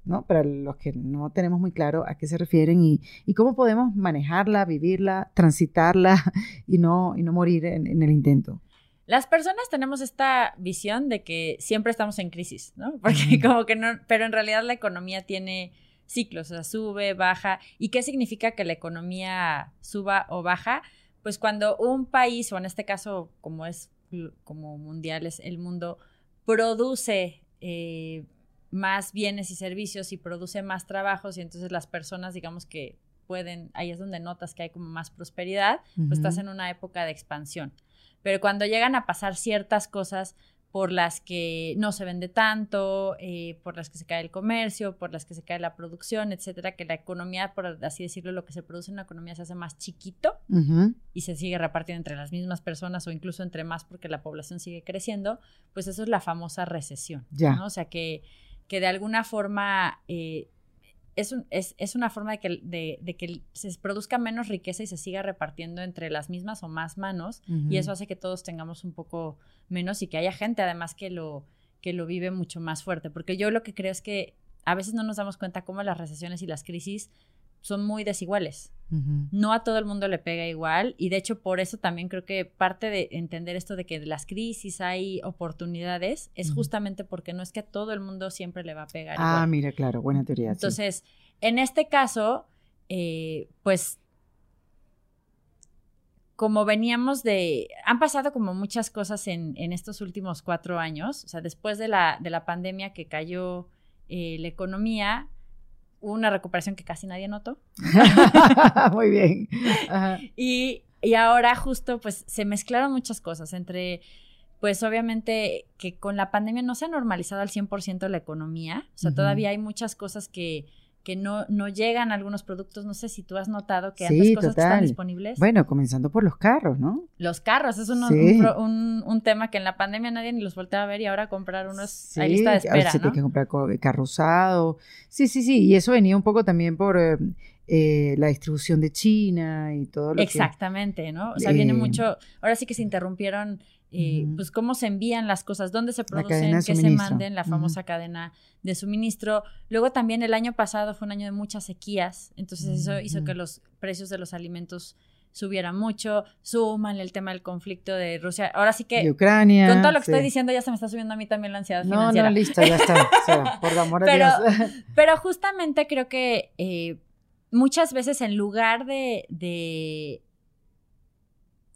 ¿no? Para los que no tenemos muy claro a qué se refieren y, cómo podemos manejarla, vivirla, transitarla y no, y no morir en, en el intento. Las personas tenemos esta visión de que siempre estamos en crisis, ¿no? Porque como que no, pero en realidad la economía tiene ciclos, o sea, sube, baja. ¿Y qué significa que la economía suba o baja? Pues cuando un país, o en este caso, como es como mundial es el mundo, produce eh, más bienes y servicios y produce más trabajos y entonces las personas, digamos que pueden, ahí es donde notas que hay como más prosperidad, pues estás en una época de expansión. Pero cuando llegan a pasar ciertas cosas, por las que no se vende tanto, eh, por las que se cae el comercio, por las que se cae la producción, etcétera, que la economía, por así decirlo, lo que se produce en la economía se hace más chiquito y se sigue repartiendo entre las mismas personas o incluso entre más porque la población sigue creciendo, pues eso es la famosa recesión. ¿no? O sea que, que de alguna forma eh, es, es, es, una forma de que, de, que, se produzca menos riqueza y se siga repartiendo entre las mismas o más manos y eso hace que todos tengamos un poco menos y que haya gente además que lo, que lo vive mucho más fuerte. Porque yo lo que creo es que a veces no nos damos cuenta cómo las recesiones y las crisis son muy desiguales. No a todo el mundo le pega igual y de hecho por eso también creo que parte de entender esto de que de las crisis hay oportunidades es justamente porque no es que a todo el mundo siempre le va a pegar. Ah, mira, claro, buena teoría. Entonces, en este caso, eh, pues como veníamos de, han pasado como muchas cosas en, en, estos últimos cuatro años, o sea, después de la, de la pandemia que cayó eh, la economía, una recuperación que casi nadie notó. Muy bien. Y, y, ahora justo pues se mezclaron muchas cosas entre pues obviamente que con la pandemia no se ha normalizado al 100% la economía, o sea, todavía hay muchas cosas que que no, no llegan algunos productos. No sé si tú has notado que hay cosas que están disponibles. Bueno, comenzando por los carros, ¿no? Los carros, es un, un, tema que en la pandemia nadie ni los volteaba a ver y ahora comprar unos sí, hay lista de espera, se tiene que comprar carro usado. Sí, sí, sí, y eso venía un poco también por... Eh, eh, la distribución de China y todo lo Exactamente, ¿no? O sea, viene mucho, ahora sí que se interrumpieron, eh, pues cómo se envían las cosas, dónde se producen, qué se manden, la famosa cadena de suministro. Luego también el año pasado fue un año de muchas sequías, entonces eso hizo que los precios de los alimentos subieran mucho, suman el tema del conflicto de Rusia. Ahora sí que Ucrania, con todo lo que estoy diciendo ya se me está subiendo a mí también la ansiedad financiera. No, no, listo, ya está. por amor pero, Dios. pero justamente creo que eh, muchas veces en lugar de,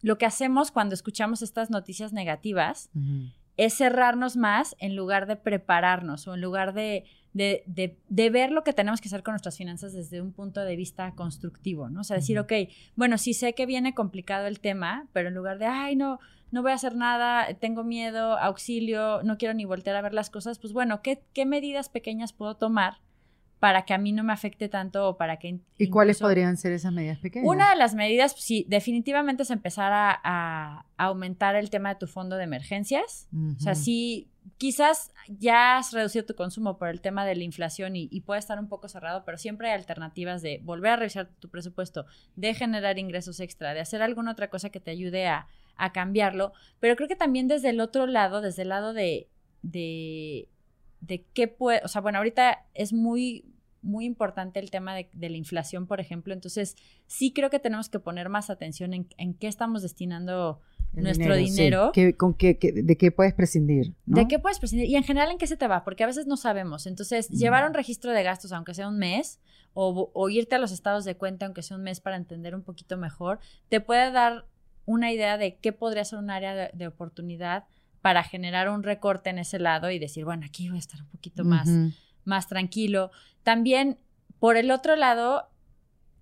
lo que hacemos cuando escuchamos estas noticias negativas es cerrarnos más en lugar de prepararnos o en lugar de, ver lo que tenemos que hacer con nuestras finanzas desde un punto de vista constructivo, ¿no? O sea, decir, ok, bueno, sí sé que viene complicado el tema, pero en lugar de, ay, no, no voy a hacer nada, tengo miedo, auxilio, no quiero ni voltear a ver las cosas, pues bueno, ¿qué, qué medidas pequeñas puedo tomar? Para que a mí no me afecte tanto o para que... ¿Y cuáles podrían ser esas medidas pequeñas? Una de las medidas, pues, sí, definitivamente es empezar a, aumentar el tema de tu fondo de emergencias. O sea, sí, quizás ya has reducido tu consumo por el tema de la inflación y, puede estar un poco cerrado, pero siempre hay alternativas de volver a revisar tu presupuesto, de generar ingresos extra, de hacer alguna otra cosa que te ayude a, cambiarlo. Pero creo que también desde el otro lado, desde el lado de, de de qué puede, o sea, bueno, ahorita es muy, muy importante el tema de, la inflación, por ejemplo. Entonces, sí creo que tenemos que poner más atención en, qué estamos destinando nuestro dinero. con qué, ¿De qué puedes prescindir? ¿De qué puedes prescindir? Y en general, ¿en qué se te va? Porque a veces no sabemos. Entonces, llevar un registro de gastos, aunque sea un mes, o, irte a los estados de cuenta, aunque sea un mes, para entender un poquito mejor, te puede dar una idea de qué podría ser un área de, oportunidad para generar un recorte en ese lado y decir, bueno, aquí voy a estar un poquito más más tranquilo. También, por el otro lado,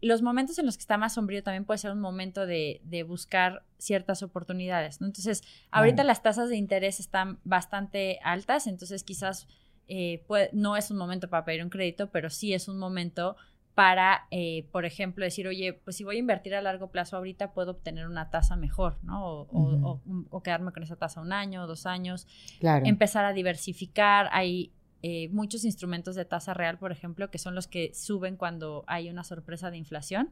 los momentos en los que está más sombrío también puede ser un momento de, buscar ciertas oportunidades, ¿no? Entonces, ahorita las tasas de interés están bastante altas, entonces quizás eh, no es un momento para pedir un crédito, pero sí es un momento para, eh, por ejemplo, decir, oye, pues si voy a invertir a largo plazo ahorita, puedo obtener una tasa mejor, ¿no? O, quedarme con esa tasa un año, dos años. Claro. Empezar a diversificar. Hay eh, muchos instrumentos de tasa real, por ejemplo, que son los que suben cuando hay una sorpresa de inflación.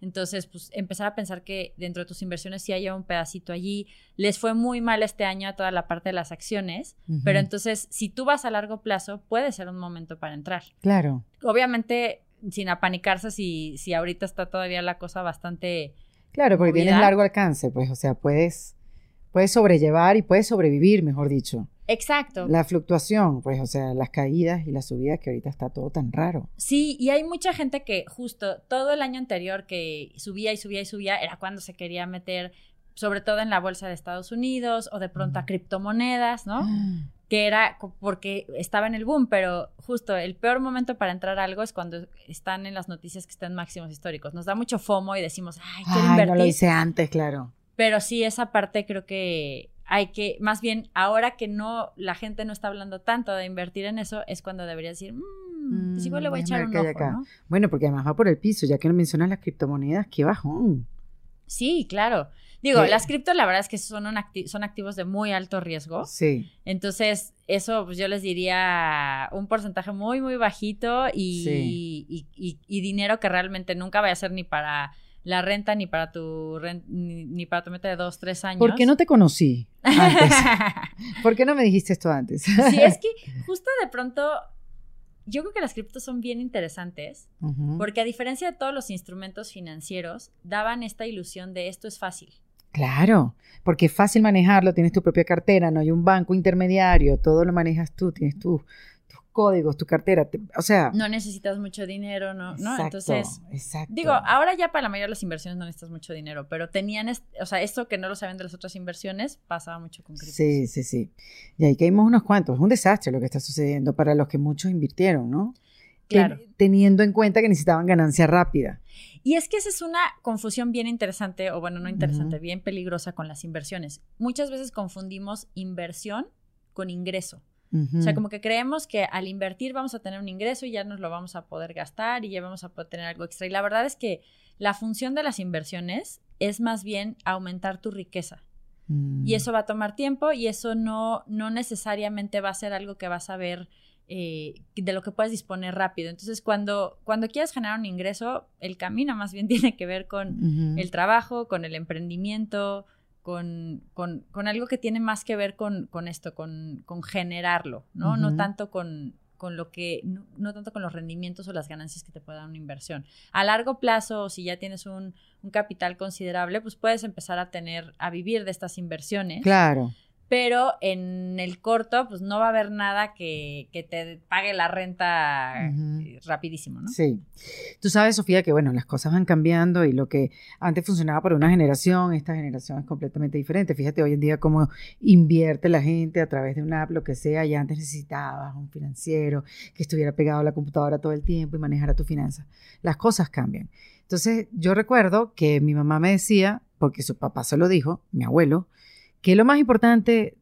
Entonces, pues empezar a pensar que dentro de tus inversiones sí hay un pedacito allí. Les fue muy mal este año a toda la parte de las acciones, pero entonces si tú vas a largo plazo, puede ser un momento para entrar. Claro. Obviamente, sin apanicarse si, si ahorita está todavía la cosa bastante... Claro, porque tienes largo alcance, pues, o sea, puedes, puedes sobrellevar y puedes sobrevivir, mejor dicho. Exacto. La fluctuación, pues, o sea, las caídas y las subidas que ahorita está todo tan raro. Sí, y hay mucha gente que justo todo el año anterior que subía y subía y subía era cuando se quería meter, sobre todo en la bolsa de Estados Unidos o de pronto a criptomonedas, ¿no? que era porque estaba en el boom, pero justo el peor momento para entrar a algo es cuando están en las noticias que están máximos históricos. Nos da mucho FOMO y decimos, ay, quiero ay, invertir. No lo hice antes, claro. Pero sí, esa parte creo que hay que, más bien, ahora que no, la gente no está hablando tanto de invertir en eso, es cuando debería decir, mmm, pues igual le voy a mm, echar un ojo, ¿no? Bueno, porque además va por el piso, ya que no mencionas las criptomonedas, qué bajón. Sí, claro. Digo, las criptos la verdad es que son, son activos de muy alto riesgo. Sí. Entonces, eso pues yo les diría un porcentaje muy, muy bajito y, y dinero que realmente nunca vaya a ser ni para la renta ni para tu ni, para tu meta de dos, tres años. ¿Por qué no te conocí antes? ¿Por qué no me dijiste esto antes? sí, es que justo de pronto yo creo que las criptos son bien interesantes porque a diferencia de todos los instrumentos financieros, daban esta ilusión de esto es fácil. Claro, porque es fácil manejarlo, tienes tu propia cartera, no hay un banco intermediario, todo lo manejas tú, tienes tú códigos, tu cartera, o sea... No necesitas mucho dinero, ¿no? Exacto, Entonces, exacto. digo, ahora ya para la mayoría de las inversiones no necesitas mucho dinero, pero tenían, o sea, esto que no lo saben de las otras inversiones, pasaba mucho con criptos. Sí, sí, sí. Y ahí caímos unos cuantos. Es un desastre lo que está sucediendo para los que muchos invirtieron, ¿no? Claro. teniendo en cuenta que necesitaban ganancia rápida. Y es que esa es una confusión bien interesante, o bueno, no interesante, bien peligrosa con las inversiones. Muchas veces confundimos inversión con ingreso. O sea, como que creemos que al invertir vamos a tener un ingreso y ya nos lo vamos a poder gastar y ya vamos a poder tener algo extra. Y la verdad es que la función de las inversiones es más bien aumentar tu riqueza. Y mm. eso va a tomar tiempo y eso no, no necesariamente va a ser algo que vas a ver eh, de lo que puedes disponer rápido. Entonces, cuando, cuando quieres generar un ingreso, el camino más bien tiene que ver con el trabajo, con el emprendimiento, con, con, con, algo que tiene más que ver con, con esto, con, generarlo, ¿no? No tanto con, lo que, no, tanto con los rendimientos o las ganancias que te puede dar una inversión. A largo plazo, si ya tienes un, un capital considerable, pues puedes empezar a tener, a vivir de estas inversiones. Claro pero en el corto, pues no va a haber nada que, te pague la renta eh, rapidísimo, ¿no? Sí. Tú sabes, Sofía, que bueno, las cosas van cambiando y lo que antes funcionaba para una generación, esta generación es completamente diferente. Fíjate hoy en día cómo invierte la gente a través de una app, lo que sea, y antes necesitabas un financiero que estuviera pegado a la computadora todo el tiempo y manejara tu finanzas. Las cosas cambian. Entonces, yo recuerdo que mi mamá me decía, porque su papá se lo dijo, mi abuelo, que lo más importante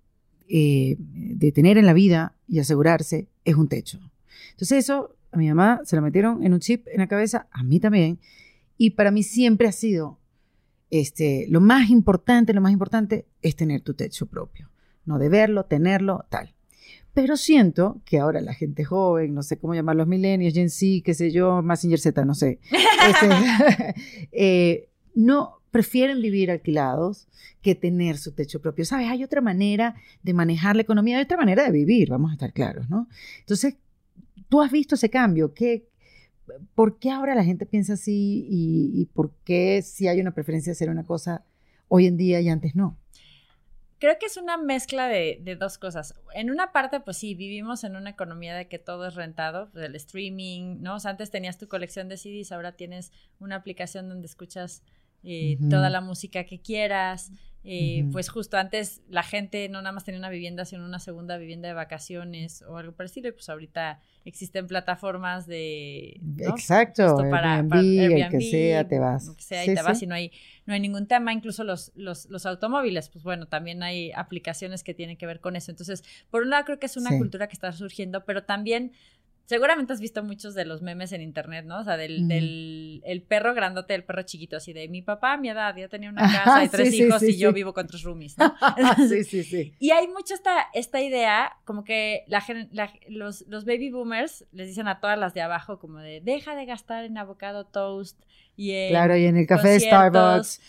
eh, de tener en la vida y asegurarse es un techo. Entonces eso a mi mamá se lo metieron en un chip en la cabeza, a mí también, y para mí siempre ha sido este, lo más importante, lo más importante es tener tu techo propio, no deberlo, tenerlo, tal. Pero siento que ahora la gente joven, no sé cómo llamar los millennials, Gen Z, qué sé yo, Massinger Z, no sé, este, eh, no prefieren vivir alquilados que tener su techo propio. ¿Sabes? Hay otra manera de manejar la economía, hay otra manera de vivir, vamos a estar claros, ¿no? Entonces, tú has visto ese cambio. ¿Qué, ¿Por qué ahora la gente piensa así y, por qué si hay una preferencia de hacer una cosa hoy en día y antes no? Creo que es una mezcla de, dos cosas. En una parte, pues sí, vivimos en una economía de que todo es rentado, pues, el streaming, ¿no? O sea, antes tenías tu colección de CDs, ahora tienes una aplicación donde escuchas eh, toda la música que quieras. Eh, pues justo antes la gente no nada más tenía una vivienda, sino una segunda vivienda de vacaciones o algo parecido. Y pues ahorita existen plataformas de... Exacto, para, Airbnb, que sea, te vas. que sea, y te vas y no hay, no hay ningún tema. Incluso los, los, los, automóviles, pues bueno, también hay aplicaciones que tienen que ver con eso. Entonces, por un lado creo que es una cultura que está surgiendo, pero también Seguramente has visto muchos de los memes en internet, ¿no? O sea, del, del el perro grandote, el perro chiquito, así de mi papá a mi edad ya tenía una casa y tres hijos y yo vivo con tres roomies, ¿no? sí, sí, sí. Y hay mucho esta, esta idea, como que la, los, los baby boomers les dicen a todas las de abajo como de deja de gastar en avocado toast y en Claro, y en el café de Starbucks.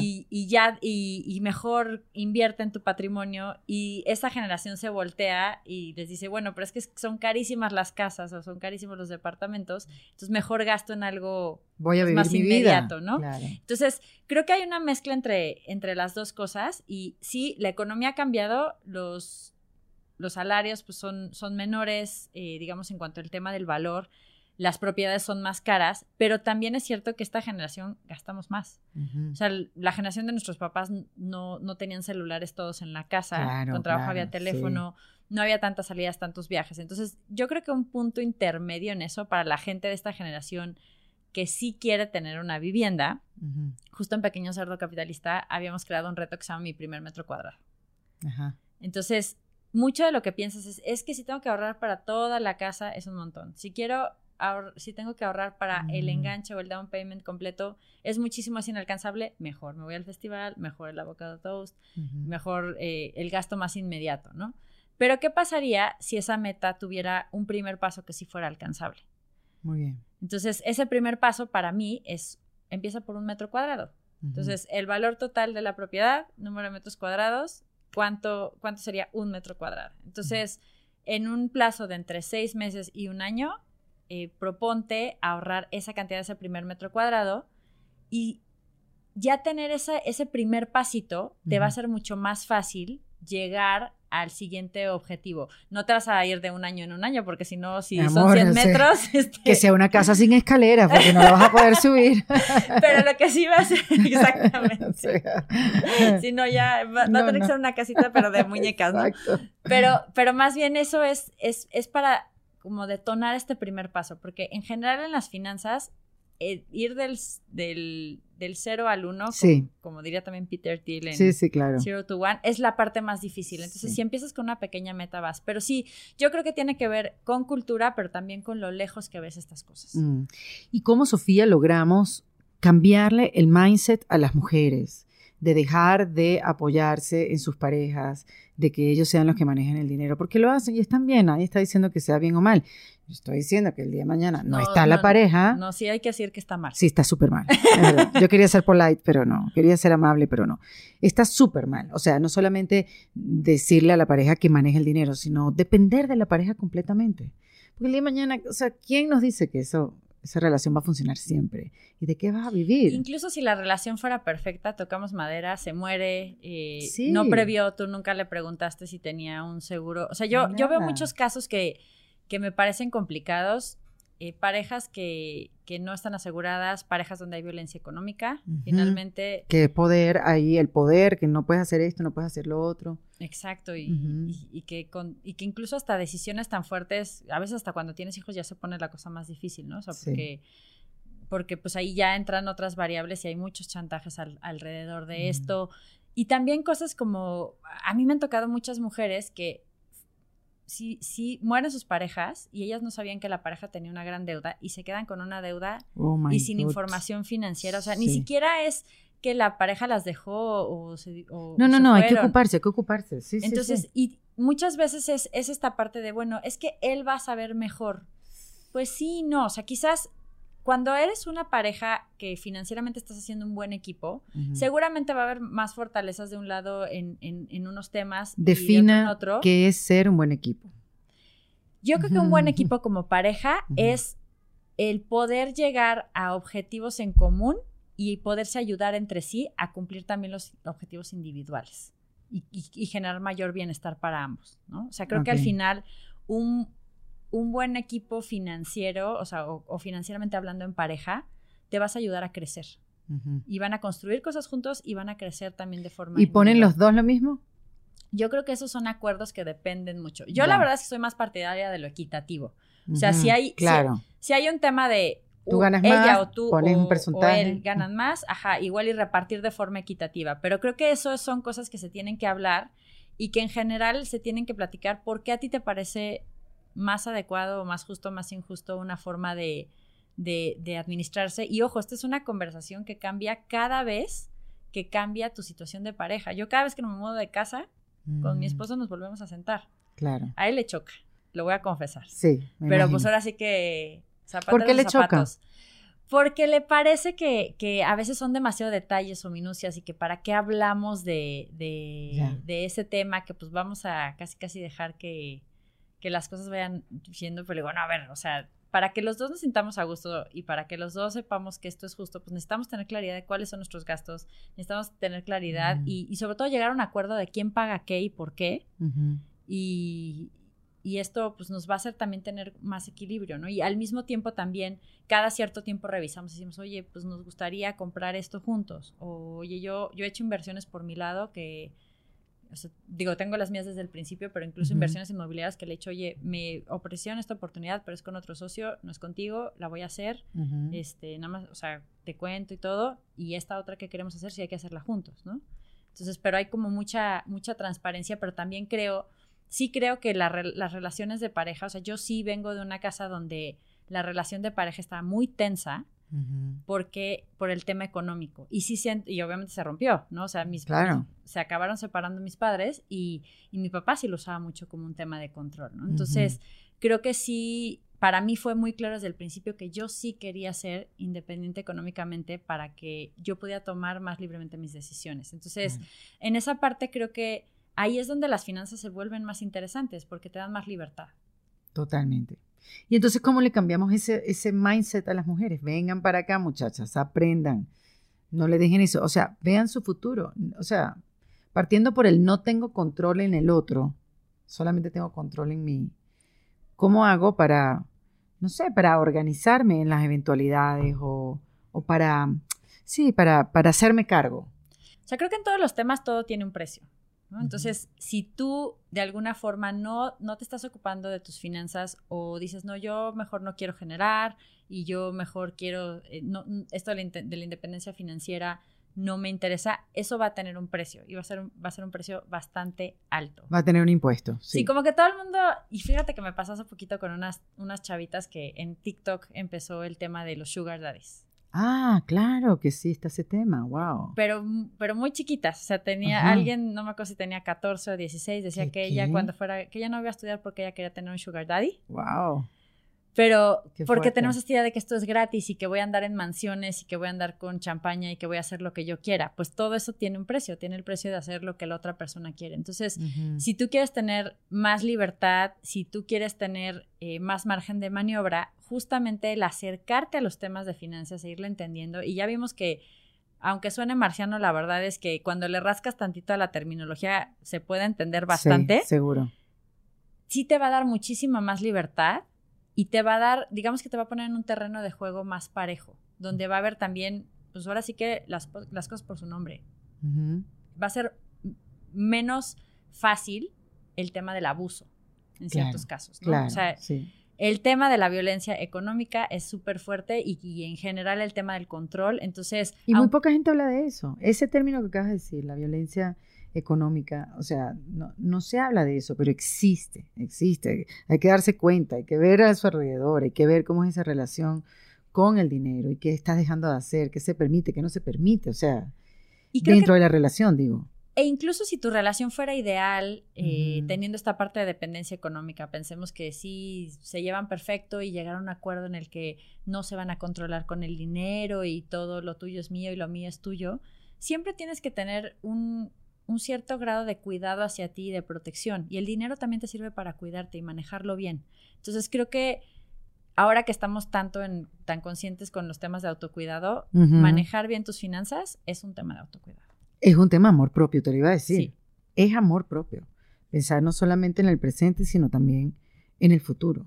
Y, ya, y, mejor invierte en tu patrimonio. Y esa generación se voltea y les dice, bueno, pero es que son carísimas las casas o son carísimos los departamentos, entonces mejor gasto en algo Voy a pues, más inmediato, ¿no? Entonces, creo que hay una mezcla entre, entre las dos cosas y sí, la economía ha cambiado, los, los salarios pues son, son menores, eh, digamos, en cuanto al tema del valor, las propiedades son más caras, pero también es cierto que esta generación gastamos más. O sea, la generación de nuestros papás no, no tenían celulares todos en la casa, con trabajo había teléfono, no había tantas salidas, tantos viajes. Entonces, yo creo que un punto intermedio en eso para la gente de esta generación que sí quiere tener una vivienda, justo en Pequeño Cerdo Capitalista habíamos creado un reto que se llama Mi Primer Metro Cuadrado. Entonces, mucho de lo que piensas es, es que si tengo que ahorrar para toda la casa es un montón. Si quiero si tengo que ahorrar para el mm. enganche o el down payment completo, es muchísimo más inalcanzable, mejor me voy al festival, mejor el avocado toast, mejor eh, el gasto más inmediato, ¿no? Pero ¿qué pasaría si esa meta tuviera un primer paso que sí fuera alcanzable? Muy bien. Entonces, ese primer paso para mí es, empieza por un metro cuadrado. Entonces, el valor total de la propiedad, número de metros cuadrados, ¿cuánto, cuánto sería un metro cuadrado? Entonces, en un plazo de entre seis meses y un año, eh, proponte ahorrar esa cantidad de ese primer metro cuadrado y ya tener ese primer pasito te va a ser mucho más fácil llegar al siguiente objetivo. No te vas a ir de un año en un año, porque si no, si son 100 metros... Este que sea una casa sin escalera, porque no la vas a poder subir. Pero lo que sí va a ser, exactamente. si no, ya va, a tener que ser una casita, pero de muñecas, ¿no? Pero, pero más bien eso es, es, es para como detonar este primer paso, porque en general en las finanzas, eh, ir del, del, del 0 al 1, como, diría también Peter Thiel en sí, sí, claro. Zero to One, es la parte más difícil. Entonces, si empiezas con una pequeña meta, vas. Pero sí, yo creo que tiene que ver con cultura, pero también con lo lejos que ves estas cosas. Mm. ¿Y cómo, Sofía, logramos cambiarle el mindset a las mujeres? De dejar de apoyarse en sus parejas, de que ellos sean los que manejen el dinero, porque lo hacen y están bien, nadie está diciendo que sea bien o mal. Yo estoy diciendo que el día de mañana no, está la pareja. No, sí hay que decir que está mal. Sí, está súper mal. Yo quería ser polite, pero no. Quería ser amable, pero no. Está súper mal. O sea, no solamente decirle a la pareja que maneje el dinero, sino depender de la pareja completamente. Porque el día de mañana, o sea, ¿quién nos dice que eso esa relación va a funcionar siempre. ¿Y de qué vas a vivir? Incluso si la relación fuera perfecta, tocamos madera, se muere, eh, no previó, tú nunca le preguntaste si tenía un seguro. O sea, yo, yo veo muchos casos que, que me parecen complicados eh, parejas que, que, no están aseguradas, parejas donde hay violencia económica, finalmente... Que poder, ahí el poder, que no puedes hacer esto, no puedes hacer lo otro. Exacto, y, y, que con, y que incluso hasta decisiones tan fuertes, a veces hasta cuando tienes hijos ya se pone la cosa más difícil, ¿no? O sea, porque... Porque pues ahí ya entran otras variables y hay muchos chantajes alrededor de esto. Y también cosas como, a mí me han tocado muchas mujeres que si, si mueren sus parejas y ellas no sabían que la pareja tenía una gran deuda y se quedan con una deuda oh y sin información financiera. O sea, ni siquiera es que la pareja las dejó o se No, no, no, hay que ocuparse, hay que ocuparse. Sí, Entonces, y muchas veces es, es esta parte de, bueno, es que él va a saber mejor. Pues sí, no, o sea, quizás cuando eres una pareja que financieramente estás haciendo un buen equipo, seguramente va a haber más fortalezas de un lado en, unos temas. Defina y en otro. qué es ser un buen equipo. Yo creo que un buen equipo como pareja es el poder llegar a objetivos en común y poderse ayudar entre sí a cumplir también los objetivos individuales y, generar mayor bienestar para ambos, ¿no? O sea, creo que al final un, un buen equipo financiero, o sea, o, financieramente hablando en pareja, te vas a ayudar a crecer. Y van a construir cosas juntos y van a crecer también de forma. ¿Y ponen los dos lo mismo? Yo creo que esos son acuerdos que dependen mucho. Yo la verdad es que soy más partidaria de lo equitativo. O sea, si hay, claro. si, hay un tema de tú ganas ella o tú o, un porcentaje. él ganan más, ajá, igual y repartir de forma equitativa. Pero creo que eso son cosas que se tienen que hablar y que en general se tienen que platicar. ¿Por qué a ti te parece más adecuado o más justo, más injusto, una forma de, de, administrarse. Y ojo, esta es una conversación que cambia cada vez que cambia tu situación de pareja. Yo cada vez que me mudo de casa, con mi mm. esposo nos volvemos a sentar. Claro. A él le choca, lo voy a confesar. Sí. Pero pues ahora sí que... ¿Por qué le choca? Porque le parece que, que, a veces son demasiado detalles o minucias y que para qué hablamos de, de, de ese tema que pues vamos a casi casi dejar que, que las cosas vayan siendo, pero digo, no, a ver, o sea, para que los dos nos sintamos a gusto y para que los dos sepamos que esto es justo, pues necesitamos tener claridad de cuáles son nuestros gastos, necesitamos tener claridad y, sobre todo llegar a un acuerdo de quién paga qué y por qué. y, y, esto pues nos va a hacer también tener más equilibrio, ¿no? Y al mismo tiempo también, cada cierto tiempo revisamos y decimos, oye, pues nos gustaría comprar esto juntos. O, oye, yo, yo he hecho inversiones por mi lado que digo, tengo las mías desde el principio, pero incluso inversiones inmobiliarias que le he hecho, oye, me ofrecieron esta oportunidad, pero es con otro socio, no es contigo, la voy a hacer, este, nada más, o sea, te cuento y todo, y esta otra que queremos hacer, sí hay que hacerla juntos, ¿no? Entonces, pero hay como mucha, mucha transparencia, pero también creo, sí creo que las relaciones de pareja, o sea, yo sí vengo de una casa donde la relación de pareja está muy tensa, porque por el tema económico. Y sí, y obviamente se rompió, ¿no? O sea, mis claro. se acabaron separando mis padres y, mi papá sí lo usaba mucho como un tema de control, ¿no? Entonces, creo que sí, para mí fue muy claro desde el principio que yo sí quería ser independiente económicamente para que yo pudiera tomar más libremente mis decisiones. Entonces, en esa parte creo que ahí es donde las finanzas se vuelven más interesantes porque te dan más libertad. Totalmente. Y entonces, ¿cómo le cambiamos ese, ese mindset a las mujeres? Vengan para acá, muchachas, aprendan. No le dejen eso. O sea, vean su futuro. O sea, partiendo por el no tengo control en el otro, solamente tengo control en mí. ¿Cómo hago para, no sé, para organizarme en las eventualidades o, o para, sí, para, para hacerme cargo? O sea, creo que en todos los temas todo tiene un precio. Entonces, si tú de alguna forma no, no te estás ocupando de tus finanzas o dices, no, yo mejor no quiero generar y yo mejor quiero, eh, no, esto de la, independencia financiera no me interesa, eso va a tener un precio y va a ser un, va a ser un precio bastante alto. Va a tener un impuesto. Sí. sí, como que todo el mundo, y fíjate que me pasó hace poquito con unas, unas chavitas que en TikTok empezó el tema de los sugar daddies. Ah, claro que sí, está ese tema, wow. Pero, pero muy chiquitas, o sea, tenía alguien, no me acuerdo si tenía 14 o 16, decía que ella cuando fuera, que ella no iba a estudiar porque ella quería tener un sugar daddy. Wow. Pero porque tenemos esta idea de que esto es gratis y que voy a andar en mansiones y que voy a andar con champaña y que voy a hacer lo que yo quiera. Pues todo eso tiene un precio, tiene el precio de hacer lo que la otra persona quiere. Entonces, si tú quieres tener más libertad, si tú quieres tener eh, más margen de maniobra, justamente el acercarte a los temas de finanzas e irle entendiendo. Y ya vimos que, aunque suene marciano, la verdad es que cuando le rascas tantito a la terminología se puede entender bastante. Sí, seguro. Sí te va a dar muchísima más libertad y te va a dar, digamos que te va a poner en un terreno de juego más parejo, donde va a haber también, pues ahora sí que las, cosas por su nombre. Va a ser menos fácil el tema del abuso en ciertos casos. ¿no? o sea, el tema de la violencia económica es súper fuerte y, en general el tema del control. Entonces. Y muy poca gente habla de eso. Ese término que acabas de decir, la violencia económica, o sea, no, no, se habla de eso, pero existe, existe. Hay que darse cuenta, hay que ver a su alrededor, hay que ver cómo es esa relación con el dinero y qué estás dejando de hacer, qué se permite, qué no se permite, o sea, dentro de la relación, digo. E incluso si tu relación fuera ideal, eh, teniendo esta parte de dependencia económica, pensemos que sí se llevan perfecto y llegar a un acuerdo en el que no se van a controlar con el dinero y todo lo tuyo es mío y lo mío es tuyo, siempre tienes que tener un, un cierto grado de cuidado hacia ti y de protección. Y el dinero también te sirve para cuidarte y manejarlo bien. Entonces creo que ahora que estamos tanto en, tan conscientes con los temas de autocuidado, manejar bien tus finanzas es un tema de autocuidado. Es un tema de amor propio, te lo iba a decir. Es amor propio. Pensar no solamente en el presente, sino también en el futuro.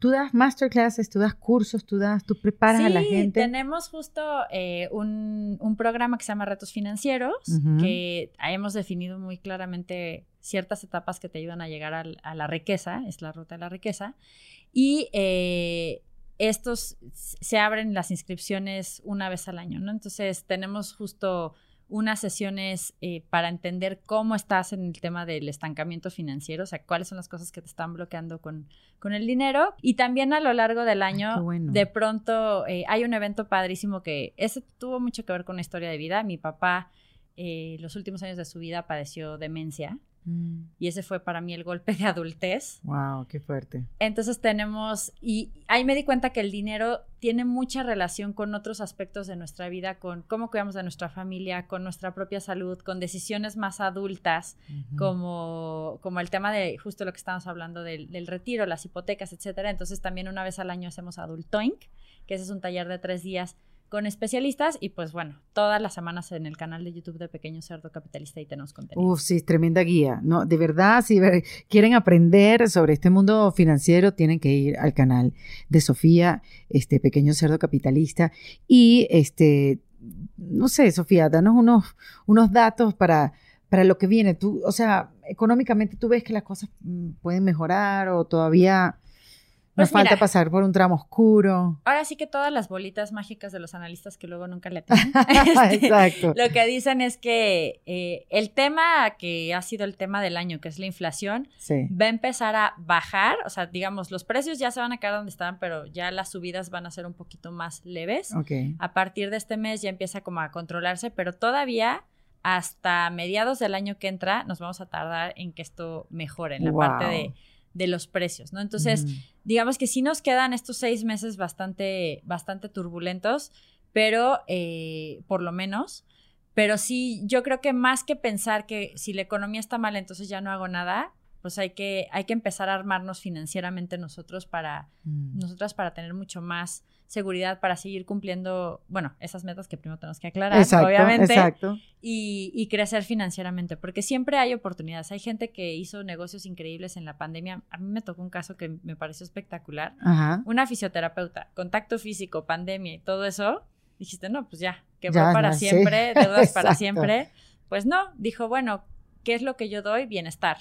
Tú das masterclasses, tú das cursos, tú das, tú preparas a la gente. Tenemos justo eh, un, programa que se llama Retos Financieros, que hemos definido muy claramente ciertas etapas que te ayudan a llegar a, la riqueza, es la ruta de la riqueza. Y eh, estos se abren las inscripciones una vez al año, ¿no? Entonces tenemos justo unas sesiones eh, para entender cómo estás en el tema del estancamiento financiero, o sea, cuáles son las cosas que te están bloqueando con, con el dinero. Y también a lo largo del año, de pronto eh, hay un evento padrísimo que ese tuvo mucho que ver con una historia de vida. Mi papá, eh, los últimos años de su vida, padeció demencia. Mm. Y ese fue para mí el golpe de adultez. Wow, qué fuerte. Entonces tenemos, y ahí me di cuenta que el dinero tiene mucha relación con otros aspectos de nuestra vida, con cómo cuidamos de nuestra familia, con nuestra propia salud, con decisiones más adultas, como, como el tema de justo lo que estamos hablando del, del, retiro, las hipotecas, etcétera. Entonces también una vez al año hacemos Adultoink, que ese es un taller de tres días con especialistas y pues bueno, todas las semanas en el canal de YouTube de Pequeño Cerdo Capitalista y tenemos contenido. Uf, sí, tremenda guía. No, de verdad, si quieren aprender sobre este mundo financiero, tienen que ir al canal de Sofía, este Pequeño Cerdo Capitalista y este no sé, Sofía, danos unos unos datos para para lo que viene. Tú, o sea, económicamente tú ves que las cosas mm, pueden mejorar o todavía nos pues falta pasar por un tramo oscuro. Ahora sí que todas las bolitas mágicas de los analistas que luego nunca le tienen. Este, Exacto. Lo que dicen es que eh, el tema que ha sido el tema del año, que es la inflación, va a empezar a bajar. O sea, digamos, los precios ya se van a quedar donde estaban, pero ya las subidas van a ser un poquito más leves. A partir de este mes ya empieza como a controlarse, pero todavía hasta mediados del año que entra nos vamos a tardar en que esto mejore en la parte de de los precios, ¿no? Entonces, digamos que sí nos quedan estos seis meses bastante, bastante turbulentos, pero eh, por lo menos, pero sí, yo creo que más que pensar que si la economía está mal, entonces ya no hago nada, pues hay que, hay que empezar a armarnos financieramente nosotros para, mm. nosotras para tener mucho más seguridad para seguir cumpliendo, bueno, esas metas que primero tenemos que aclarar, obviamente, exacto. Y, y, crecer financieramente, porque siempre hay oportunidades. Hay gente que hizo negocios increíbles en la pandemia. A mí me tocó un caso que me pareció espectacular. Una fisioterapeuta, contacto físico, pandemia y todo eso. Dijiste, no, pues ya, que va para siempre, deudas para siempre. Pues no, dijo, bueno, ¿qué es lo que yo doy? Bienestar.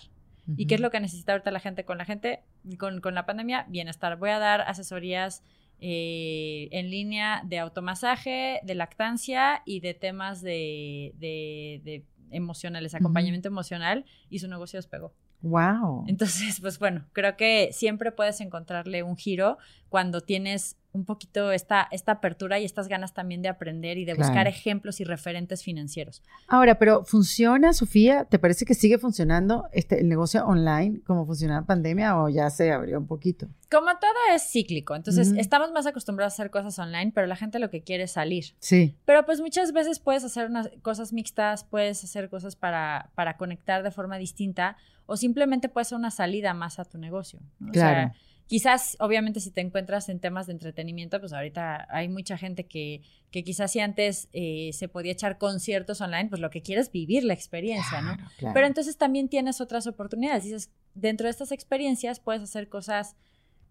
¿Y qué es lo que necesita ahorita la gente con la gente, con, con la pandemia? Bienestar. Voy a dar asesorías eh, en línea de automasaje, de lactancia y de temas de, de, emocionales, acompañamiento emocional, y su negocio despegó. Wow. Entonces, pues bueno, creo que siempre puedes encontrarle un giro cuando tienes un poquito esta, esta apertura y estas ganas también de aprender y de buscar ejemplos y referentes financieros. Ahora, pero ¿funciona, Sofía? ¿Te parece que sigue funcionando este, el negocio online como funcionaba en pandemia o ya se abrió un poquito? Como todo es cíclico, entonces estamos más acostumbrados a hacer cosas online, pero la gente lo que quiere es salir. Sí. Pero pues muchas veces puedes hacer unas cosas mixtas, puedes hacer cosas para, para conectar de forma distinta o simplemente puede ser una salida más a tu negocio. Claro. Quizás, obviamente, si te encuentras en temas de entretenimiento, pues ahorita hay mucha gente que, que quizás si antes eh, se podía echar conciertos online, pues lo que quieres es vivir la experiencia, ¿no? Pero entonces también tienes otras oportunidades. Dices, dentro de estas experiencias puedes hacer cosas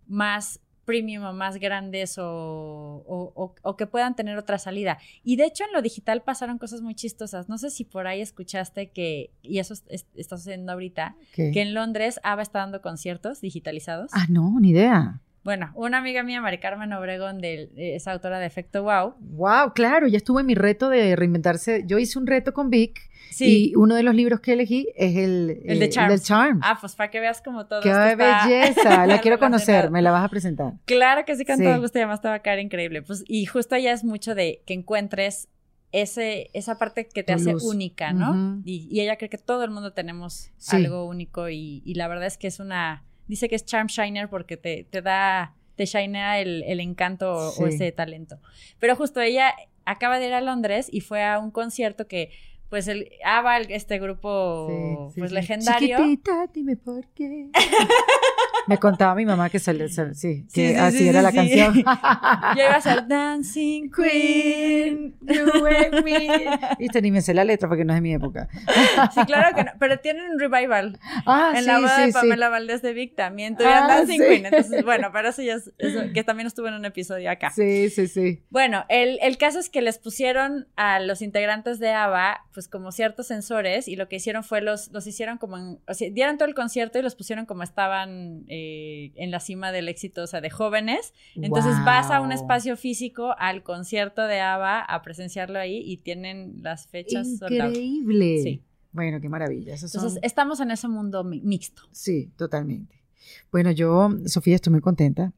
más premium o más grandes o, o, que puedan tener otra salida. Y de hecho en lo digital pasaron cosas muy chistosas. No sé si por ahí escuchaste que, y eso está sucediendo ahorita, que en Londres ABBA está dando conciertos digitalizados. Ah, no, ni idea. Bueno, una amiga mía, Mari Carmen Obregón, de, es autora de Efecto Wow. Wow, claro, ya estuve en mi reto de reinventarse. Yo hice un reto con Vic y uno de los libros que elegí es el, el, de eh, Charm. Ah, pues para que veas como todo. ¡Qué belleza! la quiero conocer, me la vas a presentar. Claro que sí, con todo gusto, además te va a quedar increíble. Pues, y justo ya es mucho de que encuentres ese, esa parte que te hace única, ¿no? y, ella cree que todo el mundo tenemos algo único y, y la verdad es que es una dice que es Charm Shiner porque te, te da, te shinea el, el encanto o ese talento. Pero justo ella acaba de ir a Londres y fue a un concierto que pues el ABBA, este grupo pues legendario. Chiquitita, dime por qué. Me contaba mi mamá que, salió, sí, que así era la canción. Yo iba a ser Dancing Queen, you me. Viste, ni me sé la letra porque no es de mi época. sí, claro que no, pero tienen un revival. Ah, en la boda de Pamela Valdés de Vic también tuvieron ah, Dancing Queen. Entonces, bueno, pero eso ya es, que también estuvo en un episodio acá. Sí, sí, sí. Bueno, el, el caso es que les pusieron a los integrantes de ABBA, pues como ciertos sensores, y lo que hicieron fue los, los hicieron como en, o sea, dieron todo el concierto y los pusieron como estaban eh, en la cima del éxito, o sea, de jóvenes. Entonces vas a un espacio físico, al concierto de ABBA, a presenciarlo ahí y tienen las fechas. Increíble. Sí. Bueno, qué maravilla. Entonces estamos en ese mundo mixto. Sí, totalmente. Bueno, yo, Sofía, estoy muy contenta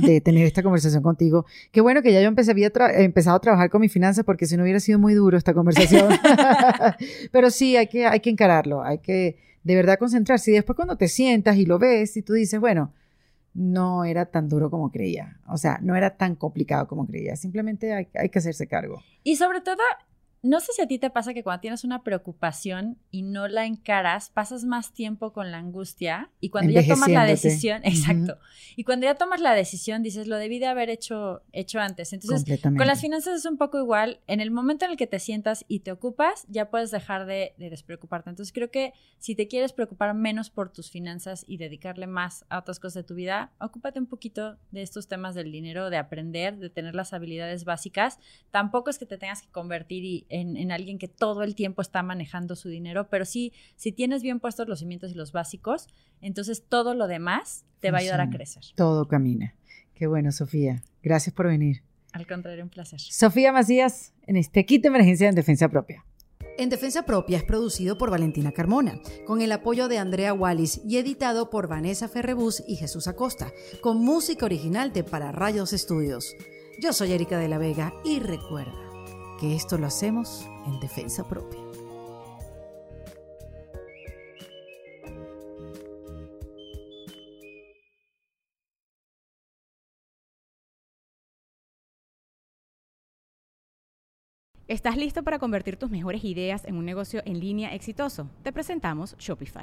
de tener esta conversación contigo. Qué bueno que ya yo empecé, había empezado a trabajar con mis finanzas porque si no hubiera sido muy duro esta conversación. Pero sí, hay que, hay que encararlo, hay que de verdad concentrarse. Y después cuando te sientas y lo ves y tú dices, bueno, no era tan duro como creía. O sea, no era tan complicado como creía. Simplemente hay, hay que hacerse cargo. Y sobre todo, no sé si a ti te pasa que cuando tienes una preocupación y no la encaras, pasas más tiempo con la angustia y cuando ya tomas la decisión, exacto, y cuando ya tomas la decisión dices, lo debí de haber hecho, hecho antes. Entonces, con las finanzas es un poco igual, en el momento en el que te sientas y te ocupas, ya puedes dejar de, de despreocuparte. Entonces, creo que si te quieres preocupar menos por tus finanzas y dedicarle más a otras cosas de tu vida, ocúpate un poquito de estos temas del dinero, de aprender, de tener las habilidades básicas. Tampoco es que te tengas que convertir y en, alguien que todo el tiempo está manejando su dinero, pero sí, si tienes bien puestos los cimientos y los básicos, entonces todo lo demás te va a ayudar a crecer. Todo camina. Qué bueno, Sofía. Gracias por venir. Al contrario, un placer. Sofía Macías, en este kit de emergencia en defensa propia. En Defensa Propia es producido por Valentina Carmona, con el apoyo de Andrea Wallis y editado por Vanessa Ferrebus y Jesús Acosta, con música original de Para Rayos Estudios. Yo soy Erika de la Vega y recuerda, que esto lo hacemos en defensa propia. ¿Estás listo para convertir tus mejores ideas en un negocio en línea exitoso? Te presentamos Shopify.